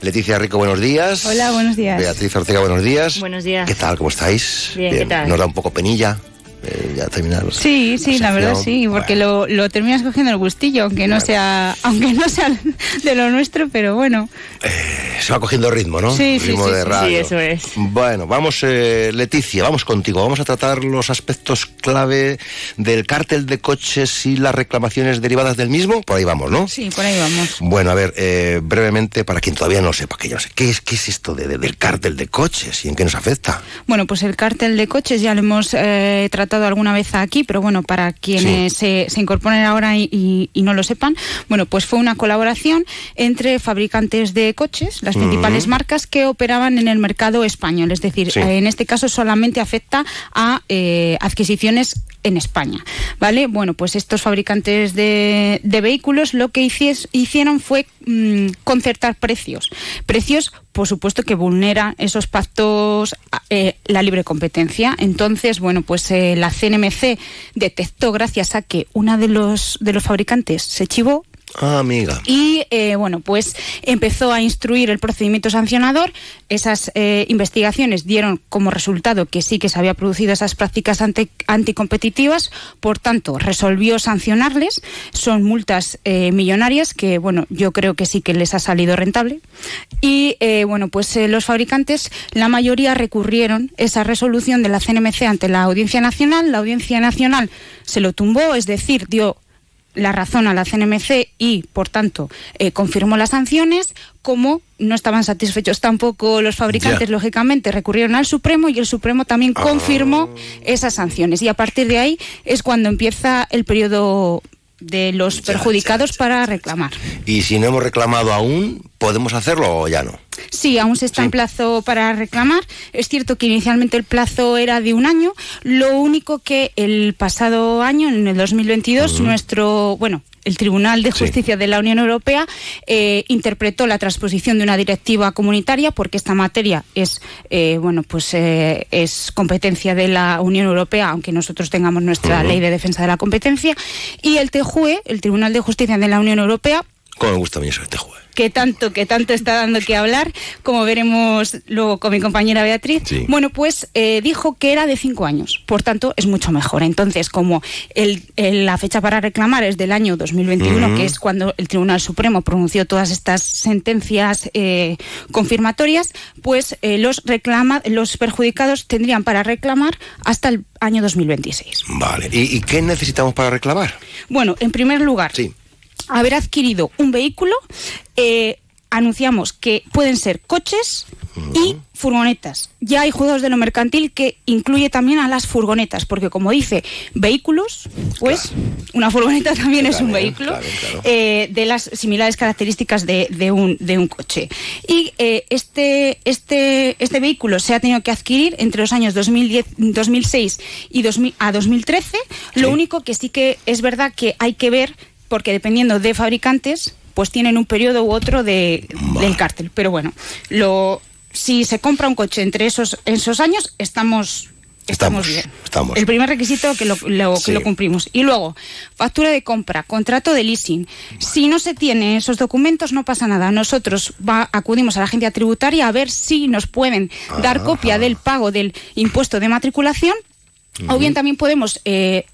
Leticia Rico, buenos días. Hola, buenos días. Beatriz Ortega, buenos días. Buenos días. ¿Qué tal? ¿Cómo estáis? Bien, ¿qué tal? Nos da un poco penilla. Eh, ya terminar. Sí, sí, la verdad sí, porque lo, lo, terminas cogiendo el gustillo, aunque no sea, aunque no sea de lo nuestro, pero bueno. Eh, se va cogiendo ritmo, ¿no? Sí, ritmo sí, de sí, radio. sí, eso es. Bueno, vamos, eh, Leticia, vamos contigo. Vamos a tratar los aspectos clave del cártel de coches y las reclamaciones derivadas del mismo. Por ahí vamos, ¿no? Sí, por ahí vamos. Bueno, a ver, eh, brevemente, para quien todavía no lo sepa, que yo no sé, ¿qué es, qué es esto de, de, del cártel de coches y en qué nos afecta? Bueno, pues el cártel de coches ya lo hemos eh, tratado alguna vez aquí pero bueno, para quienes sí. se, se, incorporen ahora y, y, y, no lo sepan, bueno, pues fue una colaboración entre fabricantes de coches, las principales marcas que operaban en el mercado español. Es decir, Sí. eh, en este caso solamente afecta a eh, adquisiciones en España. ¿Vale? Bueno, pues estos fabricantes de, de vehículos lo que hicies- hicieron fue mm, concertar precios. Precios, por supuesto, que vulneran esos pactos, eh, la libre competencia. Entonces, bueno, pues eh, la CNMC detectó, gracias a que una de los, de los fabricantes se chivó, Ah, amiga. y eh, bueno, pues empezó a instruir el procedimiento sancionador. Esas eh, investigaciones dieron como resultado que sí que se había producido esas prácticas anticompetitivas, por tanto, resolvió sancionarles. Son multas eh, millonarias que, bueno, yo creo que sí que les ha salido rentable. Y bueno, pues los fabricantes, la mayoría recurrieron esa resolución de la CNMC ante la Audiencia Nacional. La Audiencia Nacional se lo tumbó, es decir, dio la razón a la CNMC y, por tanto, eh, confirmó las sanciones. Como no estaban satisfechos tampoco los fabricantes, lógicamente recurrieron al Supremo y el Supremo también confirmó esas sanciones. Y a partir de ahí es cuando empieza el periodo de los perjudicados para reclamar. Y si no hemos reclamado aún, ¿podemos hacerlo o ya no? Sí, aún se está en plazo para reclamar. Es cierto que inicialmente el plazo era de un año. Lo único que el pasado año, en el 2022, nuestro, bueno, el Tribunal de Justicia de la Unión Europea eh, interpretó la transposición de una directiva comunitaria porque esta materia es, eh, bueno, pues eh, es competencia de la Unión Europea, aunque nosotros tengamos nuestra ley de defensa de la competencia. Y el TJUE, el Tribunal de Justicia de la Unión Europea, Como me gusta a mí eso, este juego. que tanto, que tanto está dando que hablar, como veremos luego con mi compañera Beatriz. Sí. Bueno, pues eh, dijo que era de cinco años, por tanto es mucho mejor. Entonces, como el, el- la fecha para reclamar es del año 2021, Ujú. que es cuando el Tribunal Supremo pronunció todas estas sentencias eh, confirmatorias, pues eh, los, reclama, los perjudicados tendrían para reclamar hasta el año 2026. Vale. ¿Y, y qué necesitamos para reclamar? Bueno, en primer lugar, Sí. Haber adquirido un vehículo, eh, anunciamos que pueden ser coches y furgonetas. Ya hay juegos de lo mercantil que incluye también a las furgonetas, porque como dice vehículos, pues una furgoneta también es un vehículo eh, de las similares características de, de un, de un coche. Y eh, este, este, este vehículo se ha tenido que adquirir entre los años 2010, 2006 y 2000 a 2013. Lo único que sí que es verdad que hay que ver, porque dependiendo de fabricantes, pues tienen un periodo u otro de, del cártel. Pero bueno, lo, si se compra un coche entre esos, esos años, estamos, estamos, bien. Estamos. El primer requisito que lo, lo- que Sí. lo cumplimos. Y luego, factura de compra, contrato de leasing. Si no se tienen esos documentos, no pasa nada. Nosotros va- acudimos a la agencia tributaria a ver si nos pueden dar copia del pago del impuesto de matriculación. O bien también podemos eh,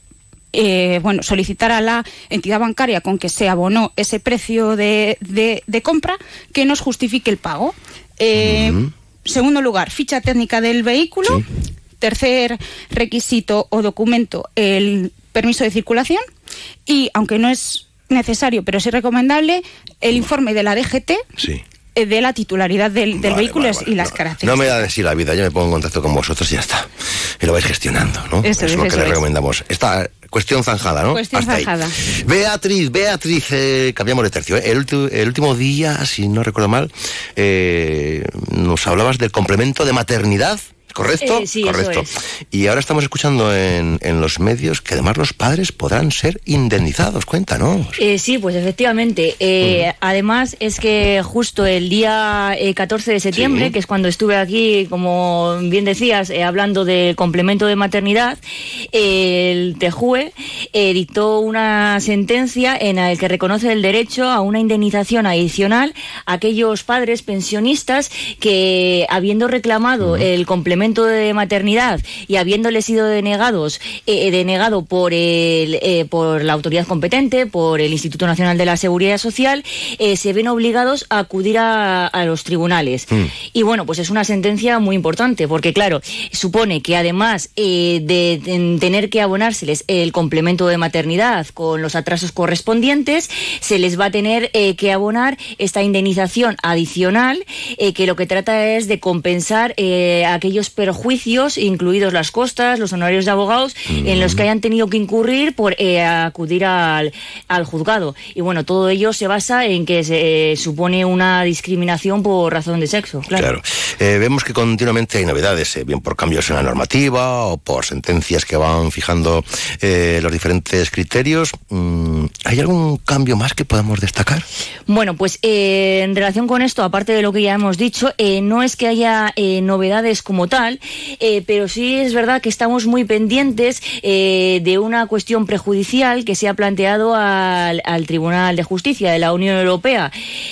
eh, bueno, solicitar a la entidad bancaria con que se abonó ese precio de, de- de compra que nos justifique el pago. Eh, Segundo lugar, ficha técnica del vehículo. Tercer requisito o documento, el permiso de circulación. Y aunque no es necesario, pero sí recomendable, el informe de la DGT Sí. eh, de la titularidad del, del Vale, vehículo vale, es- vale. y las características. No me da de sí la vida, yo me pongo en contacto con vosotros y ya está. Y lo vais gestionando, ¿no? Eso es, lo que es. recomendamos. Cuestión zanjada, ¿no? Cuestión Hasta ahí. zanjada. Beatriz, Beatriz, eh, cambiamos de tercio. ¿eh? El, el último día, si no recuerdo mal, eh, nos hablabas del complemento de maternidad. ¿Correcto? Eh, sí, eso Correcto. es. Y ahora estamos escuchando en, en los medios que además los padres podrán ser indemnizados. Cuéntanos. Eh, sí, pues efectivamente. Eh, Además es que justo el día eh, 14 de septiembre, Sí. que es cuando estuve aquí, como bien decías, eh, hablando del complemento de maternidad, eh, el TEJUE eh, dictó una sentencia en la que reconoce el derecho a una indemnización adicional a aquellos padres pensionistas que, habiendo reclamado el complemento de maternidad y habiéndole sido denegados, eh, denegado por, el, eh, por la autoridad competente, por el Instituto Nacional de la Seguridad Social, eh, se ven obligados a acudir a, a los tribunales. Y bueno, pues es una sentencia muy importante, porque claro, supone que además eh, de, de tener que abonárseles el complemento de maternidad con los atrasos correspondientes, se les va a tener eh, que abonar esta indemnización adicional eh, que lo que trata es de compensar eh, aquellos perjuicios, incluidos las costas, los honorarios de abogados, en los que hayan tenido que incurrir por eh, acudir al, al juzgado. Y bueno, todo ello se basa en que se eh, supone una discriminación por razón de sexo. Claro. Claro. Eh, vemos que continuamente hay novedades, bien por cambios en la normativa o por sentencias que van fijando los diferentes criterios. Mm, ¿Hay algún cambio más que podamos destacar? Bueno, pues en relación con esto, aparte de lo que ya hemos dicho, no es que haya novedades como tal, eh, pero sí es verdad que estamos muy pendientes eh, de una cuestión prejudicial que se ha planteado al, al Tribunal de Justicia de la Unión Europea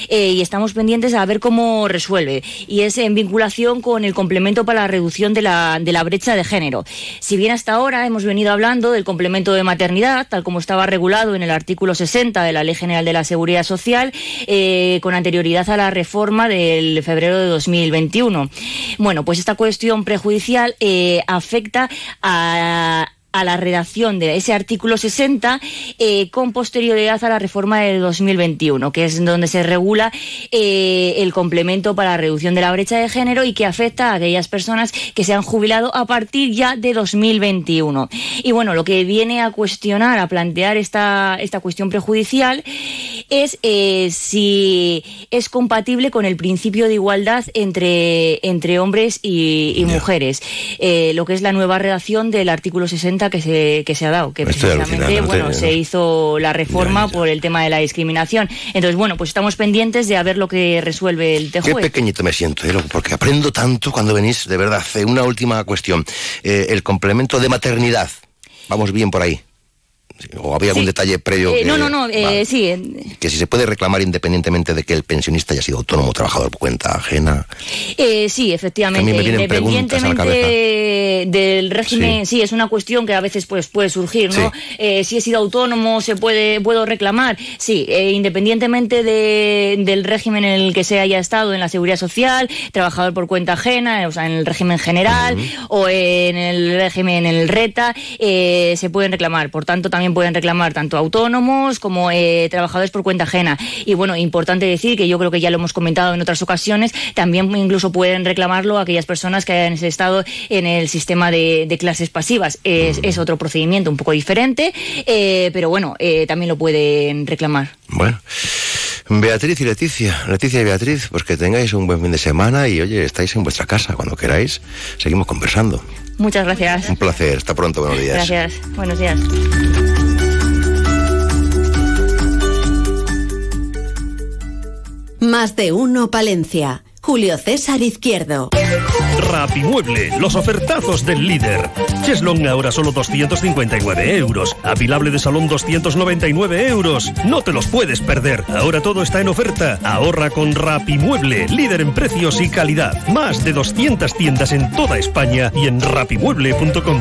eh, y estamos pendientes a ver cómo resuelve. Y es en vinculación con el complemento para la reducción de la, de la brecha de género. Si bien hasta ahora hemos venido hablando del complemento de maternidad, tal como estaba regulado en el artículo 60 de la Ley General de la Seguridad Social, eh, con anterioridad a la reforma del febrero de 2021. Bueno, pues esta cuestión prejudicial eh, afecta a a la redacción de ese artículo 60 eh, con posterioridad a la reforma de 2021, que es donde se regula eh, el complemento para la reducción de la brecha de género y que afecta a aquellas personas que se han jubilado a partir ya de 2021. Y bueno, lo que viene a cuestionar, a plantear esta, esta cuestión prejudicial es eh, si es compatible con el principio de igualdad entre, entre hombres y, y mujeres, lo que es la nueva redacción del artículo 60 que se, que se ha dado, que Estoy precisamente bueno, no sé, se hizo la reforma por el tema de la discriminación. Entonces, bueno, pues estamos pendientes de a ver lo que resuelve el Qué TJUE. pequeñito me siento, ¿eh? Porque aprendo tanto cuando venís, de verdad. Eh, Una última cuestión. Eh, el complemento de maternidad. Vamos bien por ahí. ¿O había algún Sí. detalle previo? Eh, que, no, no, no, eh, sí. que si se puede reclamar independientemente de que el pensionista haya sido autónomo trabajador por cuenta ajena. Eh, sí, efectivamente. Me Independientemente del régimen, sí. es una cuestión que a veces pues puede surgir, ¿no? Si he sido autónomo, se puede puedo reclamar. Sí, independientemente de- del régimen en el que se haya estado en la seguridad social, trabajador por cuenta ajena, o sea, en el régimen general o en el régimen en el RETA, se pueden reclamar. Por tanto, también pueden reclamar tanto autónomos como eh, trabajadores por cuenta ajena. Y bueno, importante decir que yo creo que ya lo hemos comentado en otras ocasiones, también incluso pueden reclamarlo aquellas personas que hayan estado en el sistema de, clases pasivas. Es, es otro procedimiento un poco diferente, eh, pero bueno, eh, también lo pueden reclamar. Bueno. Beatriz y Leticia, Leticia y Beatriz, pues que tengáis un buen fin de semana y oye, estáis en vuestra casa cuando queráis. Seguimos conversando. Muchas gracias. Un placer. Hasta pronto. Buenos días. Gracias. Buenos días. Más de uno Palencia. Julio César Izquierdo. Rapimueble, los ofertazos del líder. Cheslong ahora solo 259 euros. Apilable de salón 299 euros. No te los puedes perder. Ahora todo está en oferta. Ahorra con Rapimueble, líder en precios y calidad. Más de 200 tiendas en toda España y en rapimueble.com.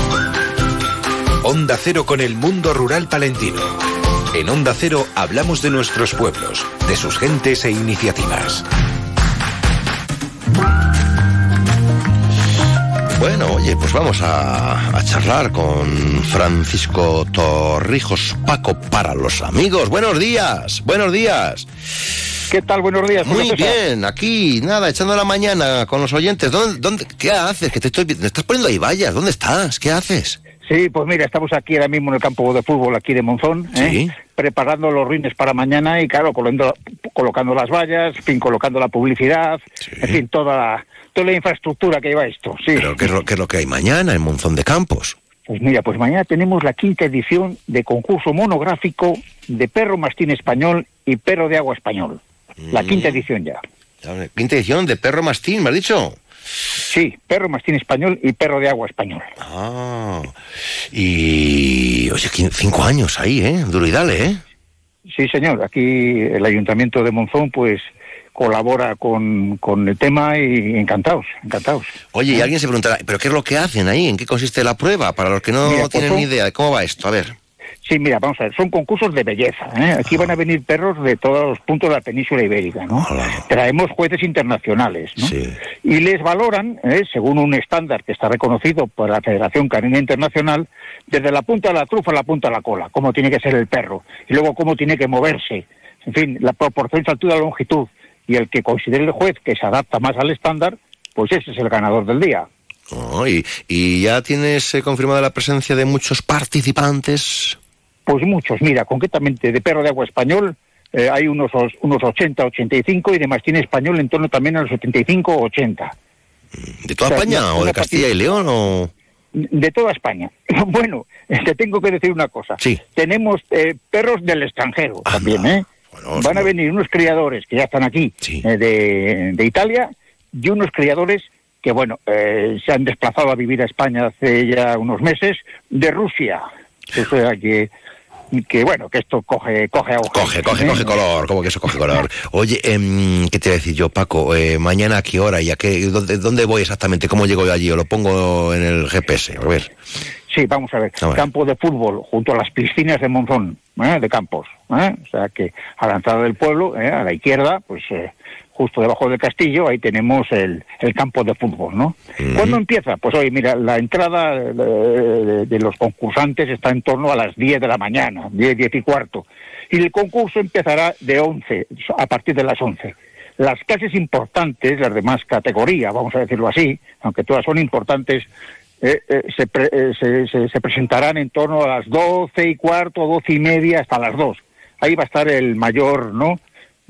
Onda Cero con el mundo rural palentino. En Onda Cero hablamos de nuestros pueblos, de sus gentes e iniciativas. Bueno, oye, pues vamos a, a charlar con Francisco Torrijos Paco para los amigos. Buenos días, buenos días. ¿Qué tal? Buenos días. Muy bien, aquí, nada, echando la mañana con los oyentes. ¿Dónde, dónde, ¿Qué haces? Que te estoy, me estás poniendo ahí vallas. ¿Dónde estás? ¿Qué haces? Sí, pues mira, estamos aquí ahora mismo en el campo de fútbol aquí de Monzón, ¿eh? preparando los rines para mañana y claro, colocando, colocando las vallas, en fin, colocando la publicidad, en fin, toda la, toda la infraestructura que lleva esto. Sí. ¿Pero qué es, lo, qué es lo que hay mañana en Monzón de Campos? Pues mira, pues mañana tenemos la quinta edición de concurso monográfico de perro mastín español y perro de agua español. La Mm. quinta edición ya. Quinta edición de Perro Mastín, ¿me has dicho? Sí, perro mastín español y perro de agua español. Ah, y oye, cinco años ahí, ¿eh? Duro y dale, ¿eh? Sí, señor. Aquí el Ayuntamiento de Monzón, pues colabora con, con el tema y encantados, encantados. Oye, y alguien se preguntará, ¿pero qué es lo que hacen ahí? ¿En qué consiste la prueba? Para los que no Mira, tienen ni idea de cómo va esto, a ver. Sí, mira, vamos a ver, son concursos de belleza. ¿eh? Aquí van a venir perros de todos los puntos de la península ibérica, ¿no? Traemos jueces internacionales, ¿no? Y les valoran, ¿eh? según un estándar que está reconocido por la Federación Canina Internacional, desde la punta de la trufa a la punta de la cola, cómo tiene que ser el perro, y luego cómo tiene que moverse, en fin, la proporción de altura-longitud, y el que considere el juez que se adapta más al estándar, pues ese es el ganador del día. Oh, y, y ya tienes eh, confirmada la presencia de muchos participantes. Pues muchos, mira, concretamente de perro de agua español eh, hay unos, os- unos 80, 85 y de mastín español en torno también a los 75 o 80. ¿De toda O sea, España o de Castilla y León o...? De toda España. Bueno, te tengo que decir una cosa. Sí. Tenemos eh, perros del extranjero también, ¿eh? Van a venir unos criadores que ya están aquí eh, de, de Italia y unos criadores que, bueno, eh, se han desplazado a vivir a España hace ya unos meses de Rusia. O sea que, que bueno, que esto coge, coge auge. Coge, coge, ¿eh? coge color, como que eso coge color. Oye, em, ¿qué te voy a decir yo, Paco? Eh, ¿Mañana a qué hora y a qué, dónde, dónde voy exactamente? ¿Cómo llego yo allí? ¿O lo pongo en el GPS? A ver. Sí, vamos a ver. A ver. Campo de fútbol junto a las piscinas de Monzón, ¿eh? de Campos. ¿eh? O sea que a la entrada del pueblo, ¿eh? a la izquierda, pues eh, justo debajo del castillo, ahí tenemos el, el campo de fútbol, ¿no? ¿Cuándo empieza? Pues hoy, mira, la entrada eh, de, de los concursantes está en torno a las 10 de la mañana, 10, 10 y cuarto. Y el concurso empezará de 11, a partir de las 11. Las clases importantes, las de más categoría, vamos a decirlo así, aunque todas son importantes, eh, eh, se, pre- eh, se, se- se presentarán en torno a las 12 y cuarto, 12 y media, hasta las 2. Ahí va a estar el mayor, ¿no?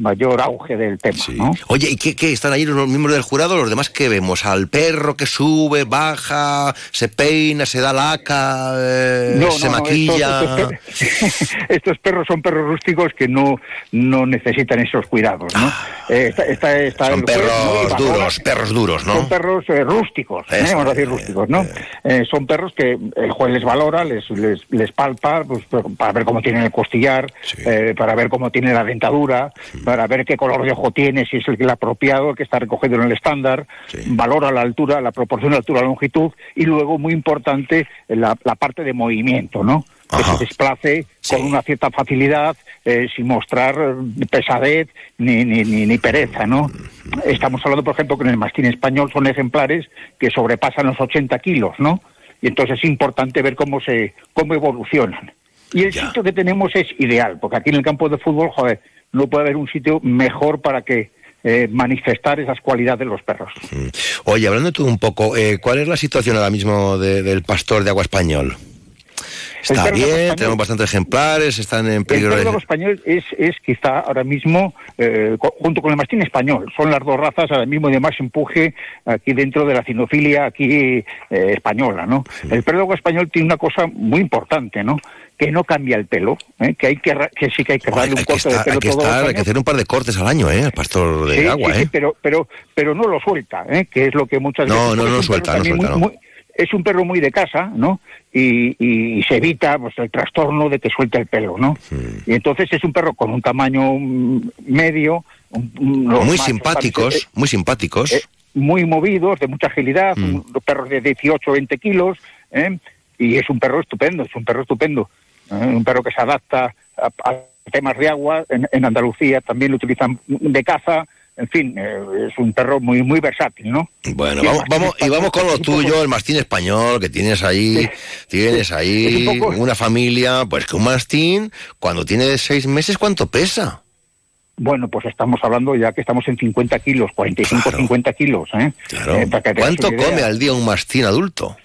Mayor auge del tema, ¿no? Oye, ¿y qué, qué? ¿Están ahí los miembros del jurado? ¿Los demás qué vemos? ¿Al perro que sube, baja, se peina, se da laca, eh, No, se no, maquilla? estos, estos per- estos perros son perros rústicos que no, no necesitan esos cuidados, ¿no? Eh, está, está- está Ah. Son juez, ¿no? Y perros duros, perros duros, ¿no? Son perros eh, rústicos, ¿eh? Eso, vamos a decir rústicos, ¿no? Eh, son perros que el juez les valora, les, les, les palpa, pues, para ver cómo tienen el costillar, eh, para ver cómo tiene la dentadura, para ver qué color de ojo tiene, si es el, que el apropiado, el que está recogido en el estándar, valora la altura, la proporción de altura-longitud y luego, muy importante, la, la parte de movimiento, ¿no? Que se desplace con una cierta facilidad, eh, sin mostrar pesadez ni, ni, ni, ni pereza, ¿no? Estamos hablando, por ejemplo, que en el mastín español son ejemplares que sobrepasan los 80 kilos, ¿no? Y entonces es importante ver cómo se cómo evolucionan. Y el sitio que tenemos es ideal, porque aquí en el campo de fútbol, joder, no puede haber un sitio mejor para que eh, manifestar esas cualidades de los perros. Oye, hablando tú un poco, eh, ¿cuál es la situación ahora mismo de- del pastor de agua español? Está de agua bien, español- tenemos bastantes ejemplares, están en El peligro perro de... español es, es quizá ahora mismo, eh, junto con el mastín español, son las dos razas ahora mismo de más empuje aquí dentro de la cinofilia aquí española, ¿no? El perro español tiene una cosa muy importante, ¿no? Que no cambia el pelo, ¿eh? que hay que, que sí que hay que darle un Hay corte de pelo hay, que todos los hay que hacer un par de cortes al año, ¿eh? Al pastor de Sí, agua, sí, ¿eh? pero, pero, pero no lo suelta, ¿eh? que es lo que muchas No, veces... no, no suelta, no suelta, muy- no. muy- es un perro muy de casa, ¿no? Y, y se evita pues, el trastorno de que suelte el pelo, ¿no? Y entonces es un perro con un tamaño mm, medio... un- un- los Muy simpáticos, muy simpáticos. eh, muy movidos, de mucha agilidad, Hmm. un perro de 18 20 kilos, ¿eh? y es un perro estupendo, es un perro estupendo. Un perro que se adapta a, a temas de agua, en, en Andalucía también lo utilizan de caza, en fin, eh, es un perro muy muy versátil, ¿no? Bueno, vamos, vamos, y vamos con lo tuyo, el mastín español, que tienes ahí, tienes ahí Es un poco- una familia, pues que un mastín, cuando tiene seis meses, ¿cuánto pesa? Bueno, pues estamos hablando ya que estamos en 50 kilos, 45, 50 kilos, ¿eh? Claro. Eh, ¿Cuánto come al día un mastín adulto?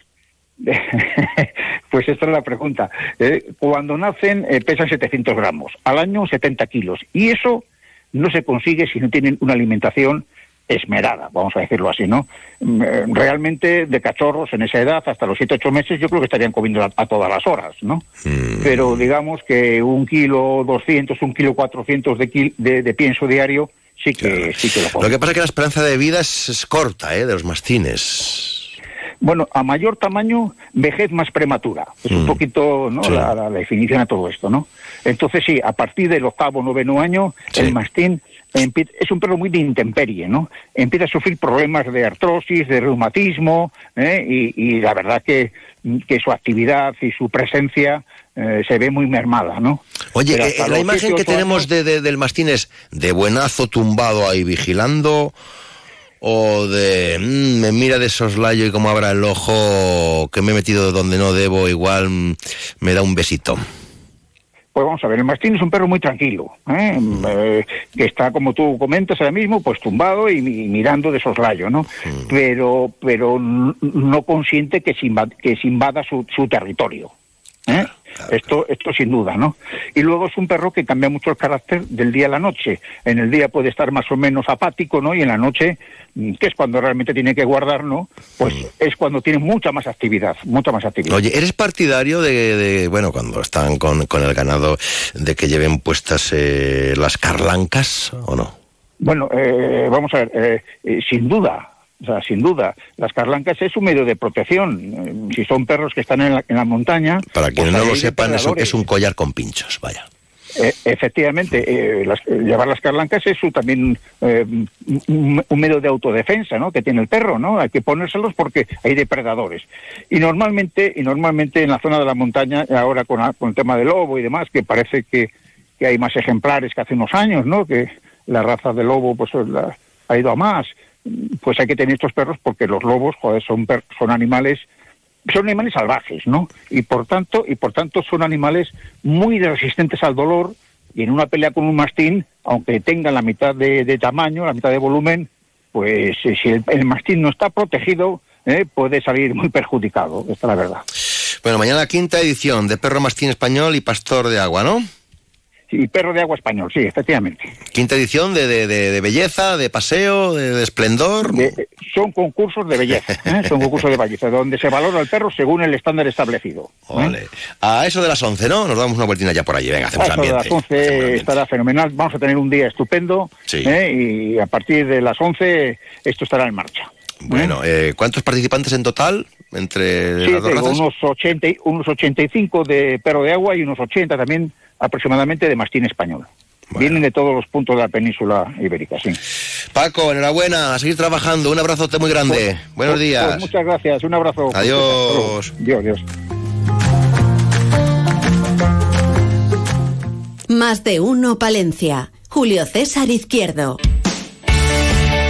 pues esta es la pregunta. Eh, cuando nacen eh, pesan 700 gramos, al año 70 kilos. Y eso no se consigue si no tienen una alimentación esmerada, vamos a decirlo así, ¿no? Mm, eh, Realmente de cachorros en esa edad, hasta los 7-8 meses, yo creo que estarían comiendo a, a todas las horas, ¿no? Pero digamos que un kilo 200, un kilo 400 de, quil- de, de pienso diario sí que, sí que lo pone. Lo que pasa es que la esperanza de vida es, es corta, ¿eh? De los mastines. Bueno, a mayor tamaño, vejez más prematura. Es un Mm. poquito ¿no? Sí. la, la- definición a todo esto, ¿no? Entonces sí, a partir del octavo, noveno año, el mastín es un perro muy de intemperie, ¿no? Empieza a sufrir problemas de artrosis, de reumatismo, ¿eh? y, y la verdad que, que su actividad y su presencia eh, se ve muy mermada, ¿no? Oye, eh, hasta la imagen que tenemos de, de- del mastín es de buenazo tumbado ahí vigilando o de mm, me mira de soslayo y como abra el ojo que me he metido donde no debo, igual mm, me da un besito. Pues vamos a ver, el mastín es un perro muy tranquilo, ¿eh? Eh, que está, como tú comentas ahora mismo, pues tumbado y, mi- mirando de soslayo, ¿no? Pero, pero no consiente que se invada, que se invada su, su territorio. ¿eh? Esto, esto sin duda, ¿no? Y luego es un perro que cambia mucho el carácter del día a la noche. En el día puede estar más o menos apático, ¿no? Y en la noche, mm, que es cuando realmente tiene que guardar, ¿no? Pues es cuando tiene mucha más actividad, mucha más actividad. Oye, ¿eres partidario de, de, bueno, cuando están con, con el ganado, de que lleven puestas eh, las carlancas o no? Bueno, eh, vamos a ver, eh, eh, sin duda, o sea, sin duda, las carlancas es un medio de protección. Eh, si son perros que están en la, en la montaña. Para quienes pues no lo sepan, es un, es un collar con pinchos, vaya. Eh, efectivamente, eh, las- llevar las carlancas es un- también eh, un, un medio de autodefensa, ¿no? Que tiene el perro, ¿no? Hay que ponérselos porque hay depredadores. Y normalmente, y normalmente en la zona de la montaña, ahora con, la- con el tema del lobo y demás, que parece que, que hay más ejemplares que hace unos años, ¿no? Que la raza de lobo, pues la- ha ido a más. Pues hay que tener estos perros porque los lobos, son son animales son animales salvajes, ¿no? Y por tanto, y por tanto son animales muy resistentes al dolor y en una pelea con un mastín, aunque tenga la mitad de, tamaño, la mitad de volumen, pues eh, si el, mastín no está protegido, eh, puede salir muy perjudicado, esta es la verdad. Bueno, mañana quinta edición de Perro Mastín Español y Pastor de Agua, ¿no? Y perro de agua español, sí, efectivamente. Quinta edición de, de, de- de belleza, de paseo, de, esplendor. De- son concursos de belleza, ¿eh? son concursos de belleza, donde se valora al perro según el estándar establecido. ¿eh? Vale. A eso de las 11, ¿no? Nos damos una vueltina ya por allí. Venga, hacemos A eso las 11 estará fenomenal. Vamos a tener un día estupendo. Sí. ¿eh? Y a partir de las 11 esto estará en marcha. Bueno, eh, ¿cuántos participantes en total entre Sí, las dos razas? unos, 80, y- unos 85 de perro de agua y unos 80 también aproximadamente de mastín español. Vienen de todos los puntos de la península ibérica, sí. Paco, enhorabuena, a seguir trabajando. Un abrazote muy grande. Buenos Pues- días. pues muchas gracias, un abrazo. Adiós. Dios, Dios. Más de uno Palencia. Julio César Izquierdo.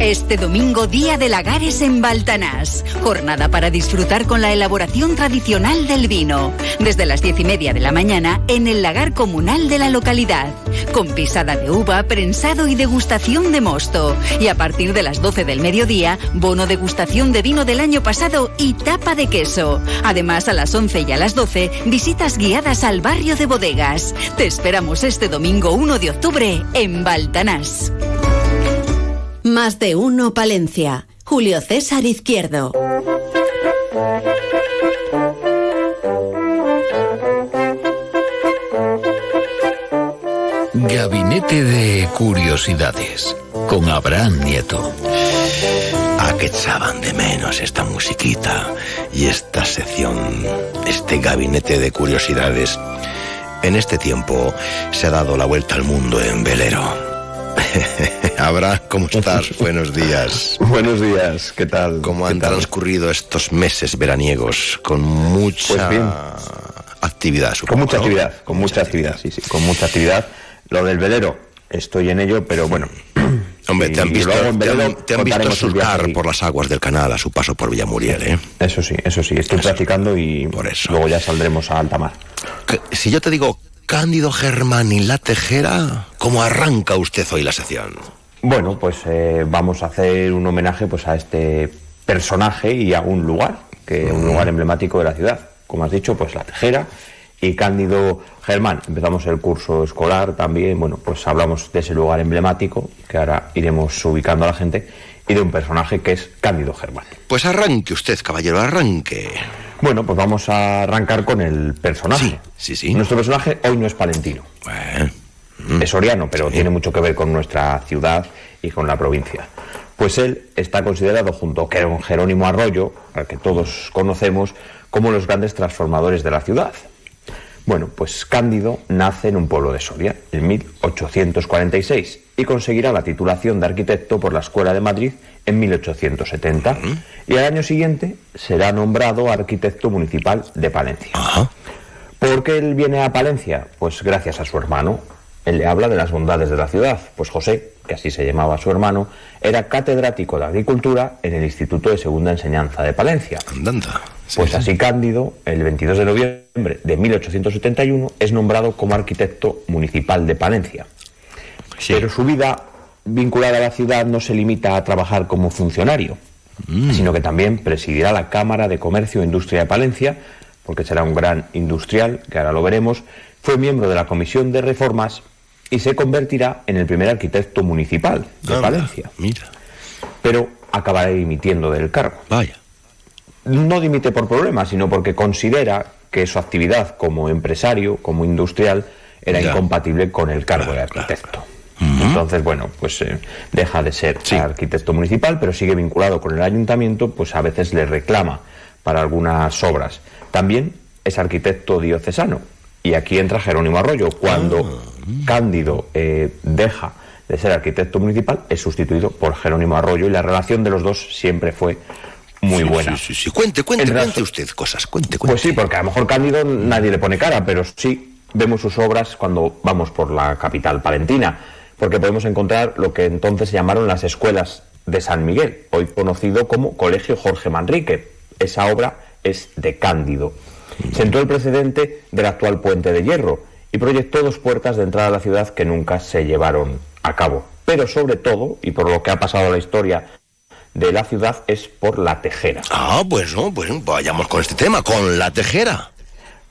Este domingo, Día de Lagares en Baltanás. Jornada para disfrutar con la elaboración tradicional del vino. Desde las diez y media de la mañana en el lagar comunal de la localidad. Con pisada de uva, prensado y degustación de mosto. Y a partir de las 12 del mediodía, bono degustación de vino del año pasado y tapa de queso. Además, a las 11 y a las 12, visitas guiadas al barrio de bodegas. Te esperamos este domingo 1 de octubre en Baltanás. Más de uno Palencia. Julio César Izquierdo. Gabinete de Curiosidades con Abraham Nieto. Ah, que echaban de menos esta musiquita y esta sección, este gabinete de curiosidades. En este tiempo se ha dado la vuelta al mundo en velero. Abraham, ¿cómo estás? Buenos días. Buenos días, ¿qué tal? ¿Cómo han transcurrido estos meses veraniegos? Con mucha Pues actividad, supongo. Con mucha ¿no? actividad, con mucha actividad, sí, sí, con mucha actividad. Lo del velero, estoy en ello, pero bueno. Hombre, te han visto, te han, te han visto surcar por las aguas del canal a su paso por Villamuriel, ¿eh? Eso sí, eso sí, estoy practicando y luego ya saldremos a alta mar. Que- Si yo te digo Cándido Germán y la tejera, ¿cómo arranca usted hoy la sección? Bueno, pues eh, vamos a hacer un homenaje pues a este personaje y a un lugar, que un lugar emblemático de la ciudad. Como has dicho, pues la tejera y Cándido Germán. Empezamos el curso escolar también, bueno, pues hablamos de ese lugar emblemático, que ahora iremos ubicando a la gente, y de un personaje que es Cándido Germán. Pues arranque usted, caballero, arranque. Bueno, pues vamos a arrancar con el personaje. Sí, sí. Nuestro personaje hoy no es palentino. Es soriano, pero tiene mucho que ver con nuestra ciudad y con la provincia. Pues él está considerado junto con Jerónimo Arroyo, al que todos conocemos, como los grandes transformadores de la ciudad. Bueno, pues Cándido nace en un pueblo de Soria en 1846 y conseguirá la titulación de arquitecto por la Escuela de Madrid en 1870 y al año siguiente será nombrado arquitecto municipal de Palencia. ¿Por qué él viene a Palencia? Pues gracias a su hermano. Él le habla de las bondades de la ciudad. Pues José, que así se llamaba su hermano, era catedrático de agricultura en el Instituto de Segunda Enseñanza de Palencia. Pues así Cándido, el 22 de noviembre de 1871, es nombrado como arquitecto municipal de Palencia. Pero su vida vinculada a la ciudad no se limita a trabajar como funcionario, sino que también presidirá la Cámara de Comercio e Industria de Palencia, porque será un gran industrial, que ahora lo veremos, fue miembro de la Comisión de Reformas y se convertirá en el primer arquitecto municipal de Palencia. Mira. Pero acabará dimitiendo del cargo. Vaya. No dimite por problemas, sino porque considera que su actividad como empresario, como industrial, era Ya. incompatible con el cargo de arquitecto. Entonces, bueno, pues eh, deja de ser arquitecto municipal, pero sigue vinculado con el ayuntamiento, pues a veces le reclama para algunas obras. También es arquitecto diocesano. Y aquí entra Jerónimo Arroyo. Cuando Cándido eh, deja de ser arquitecto municipal, es sustituido por Jerónimo Arroyo y la relación de los dos siempre fue muy Sí, buena. Sí, sí, sí. Cuente, cuente, cuente usted cosas, cuente, cuente. Pues sí, porque a lo mejor Cándido nadie le pone cara, pero sí vemos sus obras cuando vamos por la capital palentina, porque podemos encontrar lo que entonces se llamaron las escuelas de San Miguel, hoy conocido como Colegio Jorge Manrique. Esa obra es de Cándido. Sentó el precedente del actual puente de hierro y proyectó dos puertas de entrada a la ciudad que nunca se llevaron a cabo. Pero sobre todo, y por lo que ha pasado a la historia de la ciudad, es por la tejera. Ah, pues no, pues vayamos con este tema, con la tejera.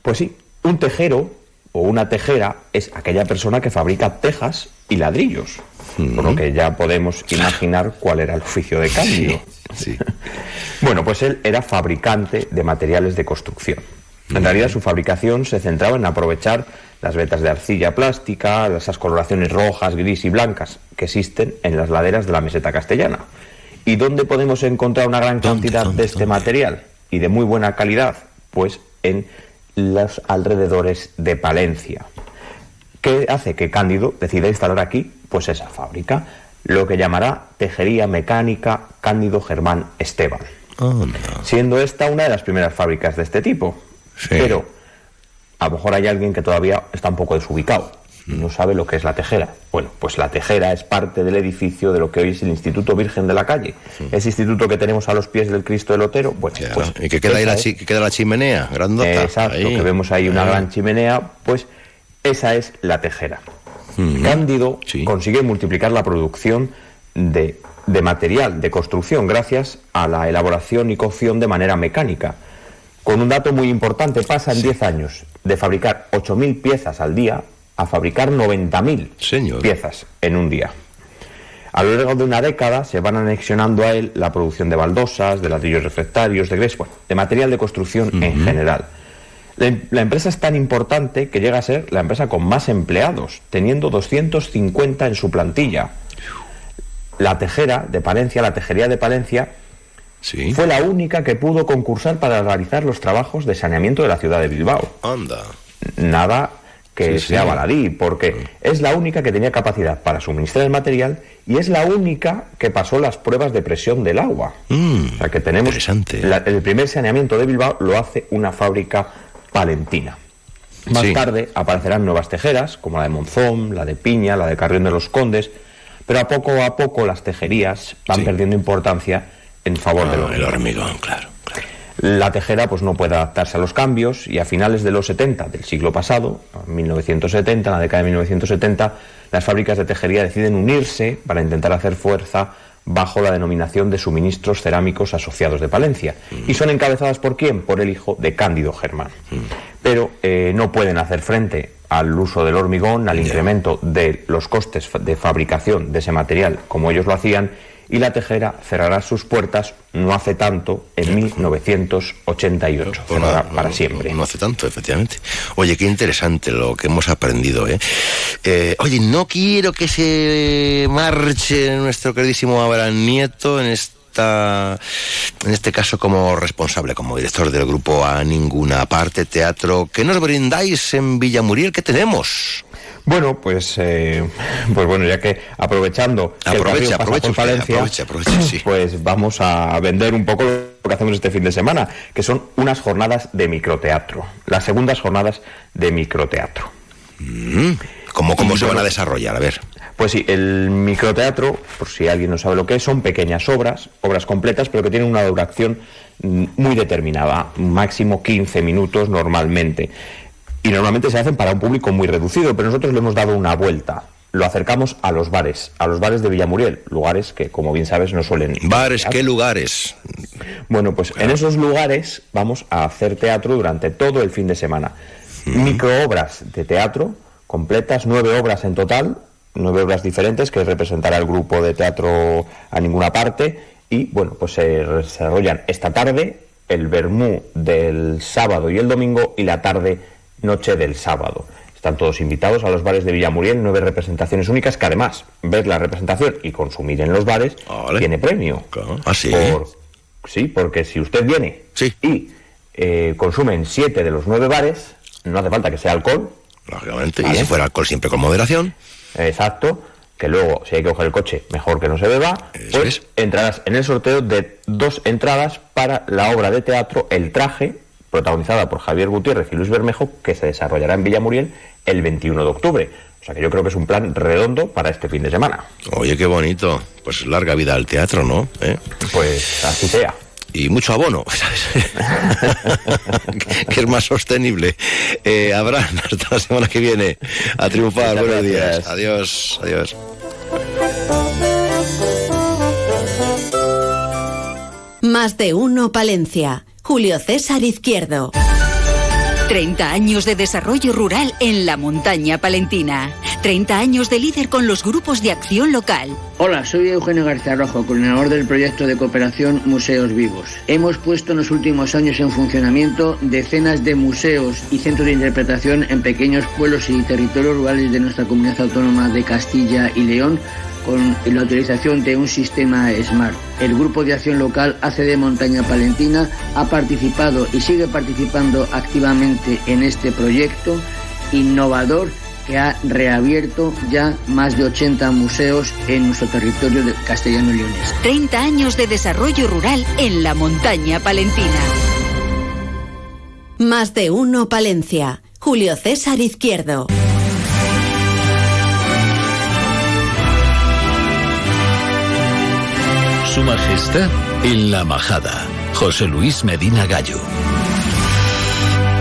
Pues sí, un tejero o una tejera es aquella persona que fabrica tejas y ladrillos. Por lo que ya podemos imaginar cuál era el oficio de Cándido. bueno, pues él era fabricante de materiales de construcción. En realidad su fabricación se centraba en aprovechar las vetas de arcilla plástica, esas coloraciones rojas, gris y blancas que existen en las laderas de la meseta castellana. ¿Y dónde podemos encontrar una gran cantidad de este material y de muy buena calidad? Pues en los alrededores de Palencia. ¿Qué hace que Cándido decida instalar aquí? Pues esa fábrica, lo que llamará Tejería Mecánica Cándido Germán Esteban. Siendo esta una de las primeras fábricas de este tipo. Pero a lo mejor hay alguien que todavía está un poco desubicado. No sabe lo que es la tejera. Bueno, pues la tejera es parte del edificio de lo que hoy es el Instituto Virgen de la Calle. Ese instituto que tenemos a los pies del Cristo del Otero. Bueno, pues y que queda ahí la, es- chi- que queda la chimenea, grandota. Exacto, ahí. que vemos ahí una Ah. gran chimenea, pues esa es la tejera. Cándido consigue multiplicar la producción de, de material de construcción gracias a la elaboración y cocción de manera mecánica. Con un dato muy importante, pasa en 10 años de fabricar 8.000 piezas al día a fabricar 90.000 piezas en un día. A lo largo de una década se van anexionando a él la producción de baldosas, de ladrillos refractarios, de grés, bueno, de material de construcción en general. La, em- la empresa es tan importante que llega a ser la empresa con más empleados, teniendo 250 en su plantilla. La tejera de Palencia, la tejería de Palencia, fue la única que pudo concursar para realizar los trabajos de saneamiento de la ciudad de Bilbao. Anda. Nada que Sí, sea sí. baladí, porque es la única que tenía capacidad para suministrar el material y es la única que pasó las pruebas de presión del agua. o sea que tenemos la- el primer saneamiento de Bilbao lo hace una fábrica palentina. Más Sí. tarde aparecerán nuevas tejeras, como la de Monzón, la de Piña, la de Carrión de los Condes, pero a poco a poco las tejerías van perdiendo importancia en favor del Ah, hormigón. el hormigón, claro. La tejera pues no puede adaptarse a los cambios y a finales de los 70 del siglo pasado, 1970, en la década de 1970, las fábricas de tejería deciden unirse para intentar hacer fuerza bajo la denominación de suministros cerámicos asociados de Palencia. ¿Y son encabezadas por quién? Por el hijo de Cándido Germán. Pero eh, no pueden hacer frente al uso del hormigón, al incremento de los costes de fabricación de ese material como ellos lo hacían y la tejera cerrará sus puertas no hace tanto, en 1988, cerrará para siempre. No hace tanto, efectivamente. Oye, qué interesante lo que hemos aprendido, ¿eh? Eh, oye, no quiero que se marche nuestro queridísimo Abraham Nieto en esta en este caso como responsable, como director del grupo A Ninguna Parte Teatro. ¿Qué nos brindáis en Villamuriel? ¿Qué tenemos? Bueno, pues, eh, pues bueno, ya que aprovechando que Aprovecha, sí. pues vamos a vender un poco lo que hacemos este fin de semana, que son unas jornadas de microteatro, las segundas jornadas de microteatro. Mm, ¿Cómo, cómo Y se van a desarrollar? A ver. Pues sí, el microteatro, por si alguien no sabe lo que es, son pequeñas obras, obras completas, pero que tienen una duración mm, muy determinada, máximo 15 minutos normalmente. Y normalmente se hacen para un público muy reducido, pero nosotros le hemos dado una vuelta. Lo acercamos a los bares, a los bares de Villamuriel, lugares que, como bien sabes, no suelen. Bares, ¿qué lugares? Bueno, pues en esos lugares vamos a hacer teatro durante todo el fin de semana. Microobras de teatro completas, nueve obras en total, nueve obras diferentes que representará el grupo de teatro a ninguna parte. Y bueno, pues se desarrollan esta tarde, el Bermú del sábado y el domingo y la tarde noche del sábado. Están todos invitados a los bares de Villamuriel, nueve representaciones únicas que además ver la representación y consumir en los bares tiene premio. Ah, sí. Por- sí, porque si usted viene y eh, consume en siete de los nueve bares, no hace falta que sea alcohol. Lógicamente, y si fuera alcohol siempre con moderación. Exacto, que luego si hay que coger el coche, mejor que no se beba, pues entrarás en el sorteo de dos entradas para la obra de teatro El Traje, protagonizada por Javier Gutiérrez y Luis Bermejo, que se desarrollará en Villamuriel el 21 de octubre. O sea que yo creo que es un plan redondo para este fin de semana. Oye, qué bonito. Pues larga vida al teatro, ¿no? ¿Eh? Pues así sea. Y mucho abono, ¿sabes? que es más sostenible. Eh, Abraham, hasta la semana que viene. A triunfar. Muchas Buenos días. Adiós. Adiós. Más de uno Palencia. Julio César Izquierdo. 30 años de desarrollo rural en la montaña palentina. 30 años de líder con los grupos de acción local. Hola, soy Eugenio García Rojo, coordinador del proyecto de cooperación Museos Vivos. Hemos puesto en los últimos años en funcionamiento decenas de museos y centros de interpretación en pequeños pueblos y territorios rurales de nuestra comunidad autónoma de Castilla y León con la utilización de un sistema SMART. El Grupo de Acción Local ACD Montaña Palentina ha participado y sigue participando activamente en este proyecto innovador que ha reabierto ya más de 80 museos en nuestro territorio de castellano y leonés. 30 años de desarrollo rural en la montaña palentina. Más de uno Palencia. Julio César Izquierdo. Su Majestad en la Majada. José Luis Medina Gallo.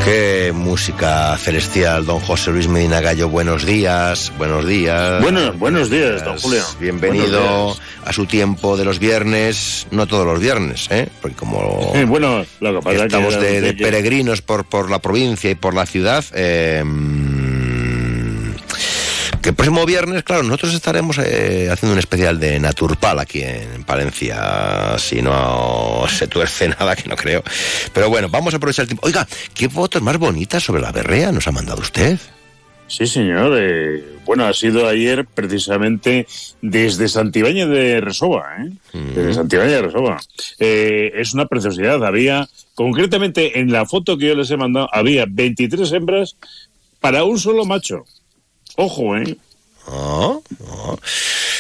Qué música celestial, don José Luis Medina Gallo. Buenos días, buenos días. Buenos- buenos días, don Julio. Bienvenido a su tiempo de los viernes, no todos los viernes, ¿eh? Porque como bueno, lo que pasa es que estamos era de, de peregrinos por, por la provincia y por la ciudad, eh, que el próximo viernes, claro, nosotros estaremos eh, haciendo un especial de Naturpal aquí en Palencia, si no se tuerce nada, que no creo. Pero bueno, vamos a aprovechar el tiempo. Oiga, ¿qué fotos más bonitas sobre la berrea nos ha mandado usted? Sí, señor. eh, bueno, ha sido ayer precisamente desde Santibáñez de Resova, ¿eh? Desde Santibáñez de Resova. Eh, es una preciosidad. Había, concretamente en la foto que yo les he mandado, había 23 hembras para un solo macho. Ojo, ¿eh? Ah, ah.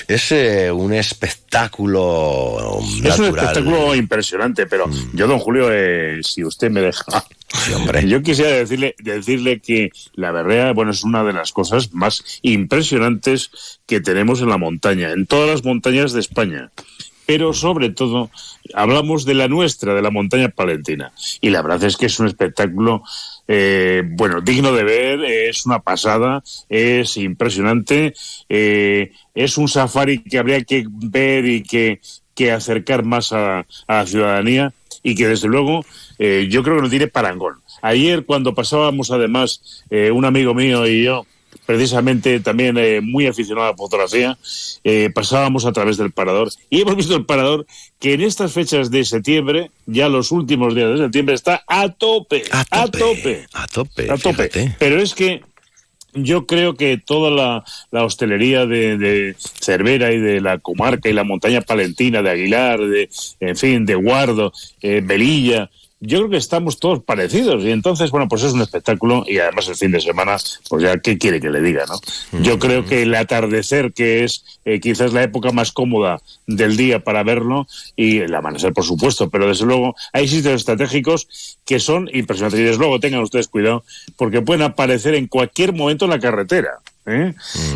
Es eh, un espectáculo Es un espectáculo impresionante, pero yo, don Julio, eh, si usted me deja, yo quisiera decirle, decirle que la berrea, bueno, es una de las cosas más impresionantes que tenemos en la montaña, en todas las montañas de España. pero sobre todo hablamos de la nuestra, de la montaña palentina. Y la verdad es que es un espectáculo, eh, bueno, digno de ver, es una pasada, es impresionante, eh, es un safari que habría que ver y que, que acercar más a, a la ciudadanía y que desde luego eh, yo creo que no tiene parangón. Ayer cuando pasábamos además eh, un amigo mío y yo, precisamente también eh, muy aficionado a la fotografía, eh, pasábamos a través del parador. Y hemos visto el parador que en estas fechas de septiembre, ya los últimos días de septiembre, está a tope, a tope, a tope, a tope. Pero es que yo creo que toda la, la hostelería de, de Cervera y de la comarca y la montaña palentina, de Aguilar, de, en fin, de Guardo, eh, Velilla, yo creo que estamos todos parecidos y entonces, bueno, pues es un espectáculo y además el fin de semana, pues ya, ¿qué quiere que le diga, no? Yo creo que el atardecer, que es eh, quizás la época más cómoda del día para verlo, y el amanecer, por supuesto, pero desde luego hay sitios estratégicos que son impresionantes y desde luego tengan ustedes cuidado porque pueden aparecer en cualquier momento en la carretera. ¿eh?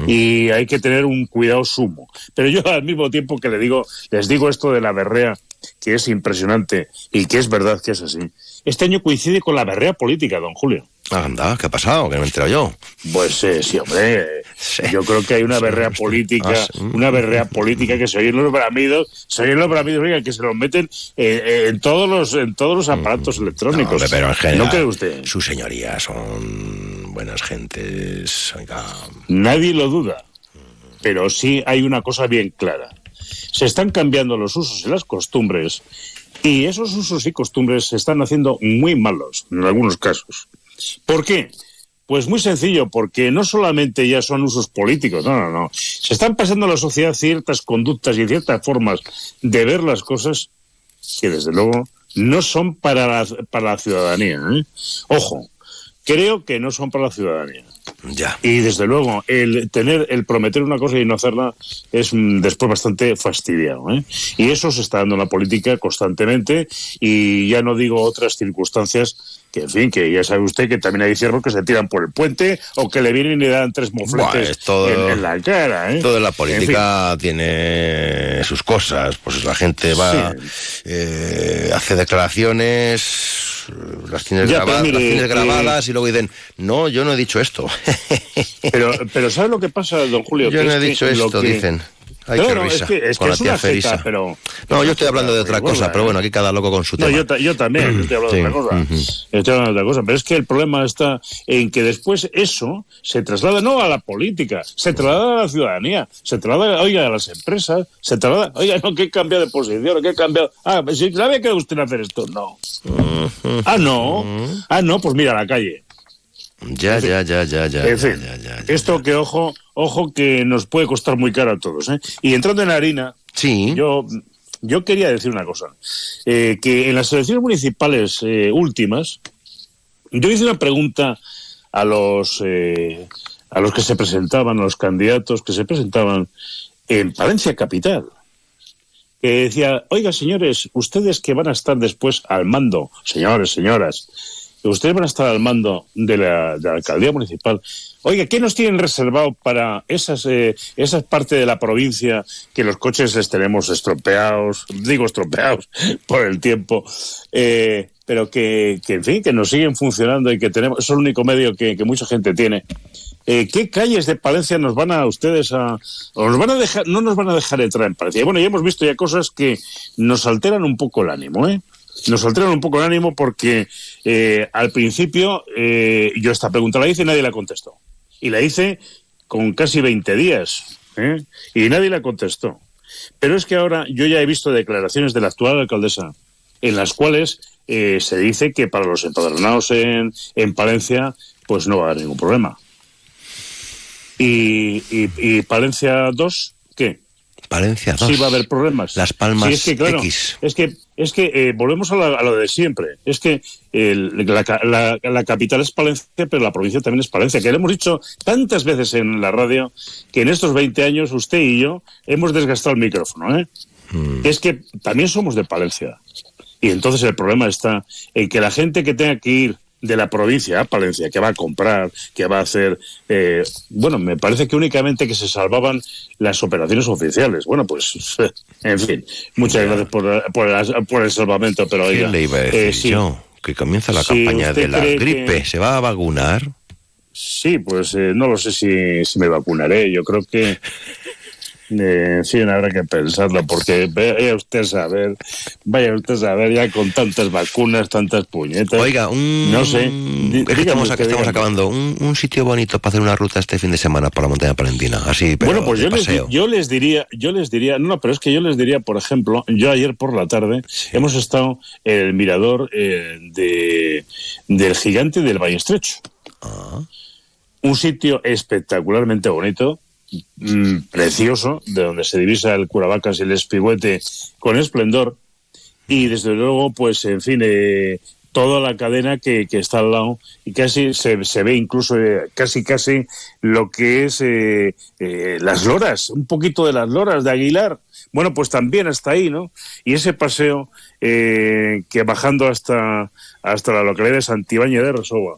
Y hay que tener un cuidado sumo. Pero yo al mismo tiempo que le digo, les digo esto de la berrea, que es impresionante y que es verdad que es así. Este año coincide con la berrea política, don Julio. Anda, ¿qué ha pasado? Que no me he enterado yo. Pues eh, sí, hombre. Yo creo que hay una berrea política, Ah, sí. una berrea política que se oye en los bramidos, se oye en los bramidos, oiga, que se los meten eh, eh, en todos los en todos los aparatos electrónicos. Hombre, pero en general, ¿No cree usted? Su señoría son buenas gentes. Oiga, Nadie lo duda. Pero sí hay una cosa bien clara. Se están cambiando los usos y las costumbres y esos usos y costumbres se están haciendo muy malos en algunos casos. ¿Por qué? Pues muy sencillo, porque no solamente ya son usos políticos, no, no, no. Se están pasando a la sociedad ciertas conductas y ciertas formas de ver las cosas que desde luego no son para la, para la ciudadanía. ¿eh? Ojo, creo que no son para la ciudadanía. Ya. Y desde luego, el tener, el prometer una cosa y no hacerla es después bastante fastidiado. ¿eh? Y eso se está dando en la política constantemente y ya no digo otras circunstancias que, en fin, que ya sabe usted que también hay ciervos que se tiran por el puente o que le vienen y le dan tres mofletes es todo- en, en la cara. ¿eh? Todo en la En política tiene sus cosas. Pues la gente va, eh, hace declaraciones, las tienes, Ya, grabadas, mire, las tienes eh, grabadas y luego dicen, no, yo no he dicho esto. Pero, pero ¿sabe lo que pasa, don Julio? Yo no he dicho lo esto, que- dicen. Ay, No, qué no, es que- es con que la es una tía Ferisa. jeta, pero- No, yo estoy hablando de otra cosa, eh. pero bueno, aquí cada loco con su No, tema. yo, ta- yo también, estoy hablando Sí, de otra cosa. ujú. Estoy hablando de otra cosa. Pero es que el problema está en que después eso se traslada no a la política, se traslada a la ciudadanía, se traslada, oiga, a las empresas, se traslada, oiga, no, que he cambiado de posición, que he cambiado. Ah, si sabía que usted hacer esto, no. Ah, no. Ah, no, pues mira a la calle. Ya, ya, ya, ya, ya. En ya, fin, ya, ya. esto que ojo, ojo que nos puede costar muy caro a todos. ¿eh? Y entrando en la harina, yo, yo quería decir una cosa, eh, que en las elecciones municipales eh, últimas, yo hice una pregunta a los, eh, a los que se presentaban, a los candidatos que se presentaban en Palencia Capital. Que decía, oiga señores, ustedes que van a estar después al mando, señores, señoras, ustedes van a estar al mando de la, de la alcaldía municipal. Oiga, ¿qué nos tienen reservado para esas, eh, esas partes de la provincia que los coches les tenemos estropeados, digo estropeados por el tiempo, eh, pero que, que, en fin, que nos siguen funcionando y que tenemos, es el único medio que, mucha gente tiene. Eh, ¿Qué calles de Palencia nos van a ustedes a, nos van a dejar, no nos van a dejar entrar en Palencia? Bueno, ya hemos visto ya cosas que nos alteran un poco el ánimo, ¿eh? Nos alteran un poco el ánimo porque eh, al principio eh, yo esta pregunta la hice y nadie la contestó. Y la hice con casi 20 días ¿eh? y nadie la contestó. Pero es que ahora yo ya he visto declaraciones de la actual alcaldesa en las cuales se dice que para los empadronados en, en Palencia pues no va a haber ningún problema. ¿Y, y, y Palencia 2 qué? Palencia 2. Sí va a haber problemas. Las Palmas Sí, es que, claro, X. Es que, es que eh, volvemos a, la- a lo de siempre. Es que la, ca- la- la capital es Palencia, pero la provincia también es Palencia. Que le hemos dicho tantas veces en la radio que en estos 20 años usted y yo hemos desgastado el micrófono. ¿eh? Es que también somos de Palencia. Y entonces el problema está en que la gente que tenga que ir de la provincia Palencia, que va a comprar, que va a hacer... eh, bueno, me parece que únicamente que se salvaban las operaciones oficiales. Bueno, pues, en fin, muchas gracias por, por, el- por el salvamento, pero ¿Qué oiga, le iba a decir eh, sí. yo? Que comienza la campaña de la gripe. que- ¿Se va a vacunar? Sí, pues eh, no lo sé si, si me vacunaré. Yo creo que, eh, fin, habrá que pensarlo, porque vaya usted a saber, vaya usted a saber ya con tantas vacunas, tantas puñetas. Oiga, un... No sé. Es que estamos, usted, estamos dígame. acabando. Un, un sitio bonito para hacer una ruta este fin de semana por la montaña palentina. Así, pero bueno, pues yo les, yo les diría, yo les diría, no, pero es que yo les diría, por ejemplo, yo ayer por la tarde hemos estado en el mirador eh, de, del gigante del Valle Estrecho. Un sitio espectacularmente bonito, mm, precioso, de donde se divisa el Curavacas y el Espigüete con esplendor. Y desde luego, pues, en fin, eh, toda la cadena que, que está al lado y casi se, se ve incluso eh, casi casi lo que es eh, las loras, un poquito de las loras de Aguilar. Bueno, pues también hasta ahí, ¿no? Y ese paseo que bajando hasta, hasta la localidad de Santibáñez de Resoba,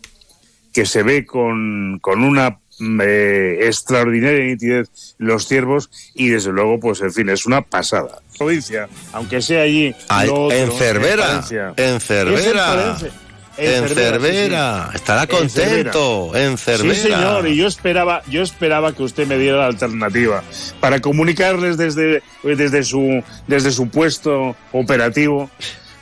que se ve con, con una eh, extraordinaria nitidez los ciervos y desde luego, pues en fin, es una pasada. Provincia, aunque sea allí Ay, lo otro, en Cervera, en Cervera. En Cervera, sí, sí. estará En contento, en Cervera. Sí, señor, y yo esperaba, yo esperaba que usted me diera la alternativa para comunicarles desde, desde, su, desde su puesto operativo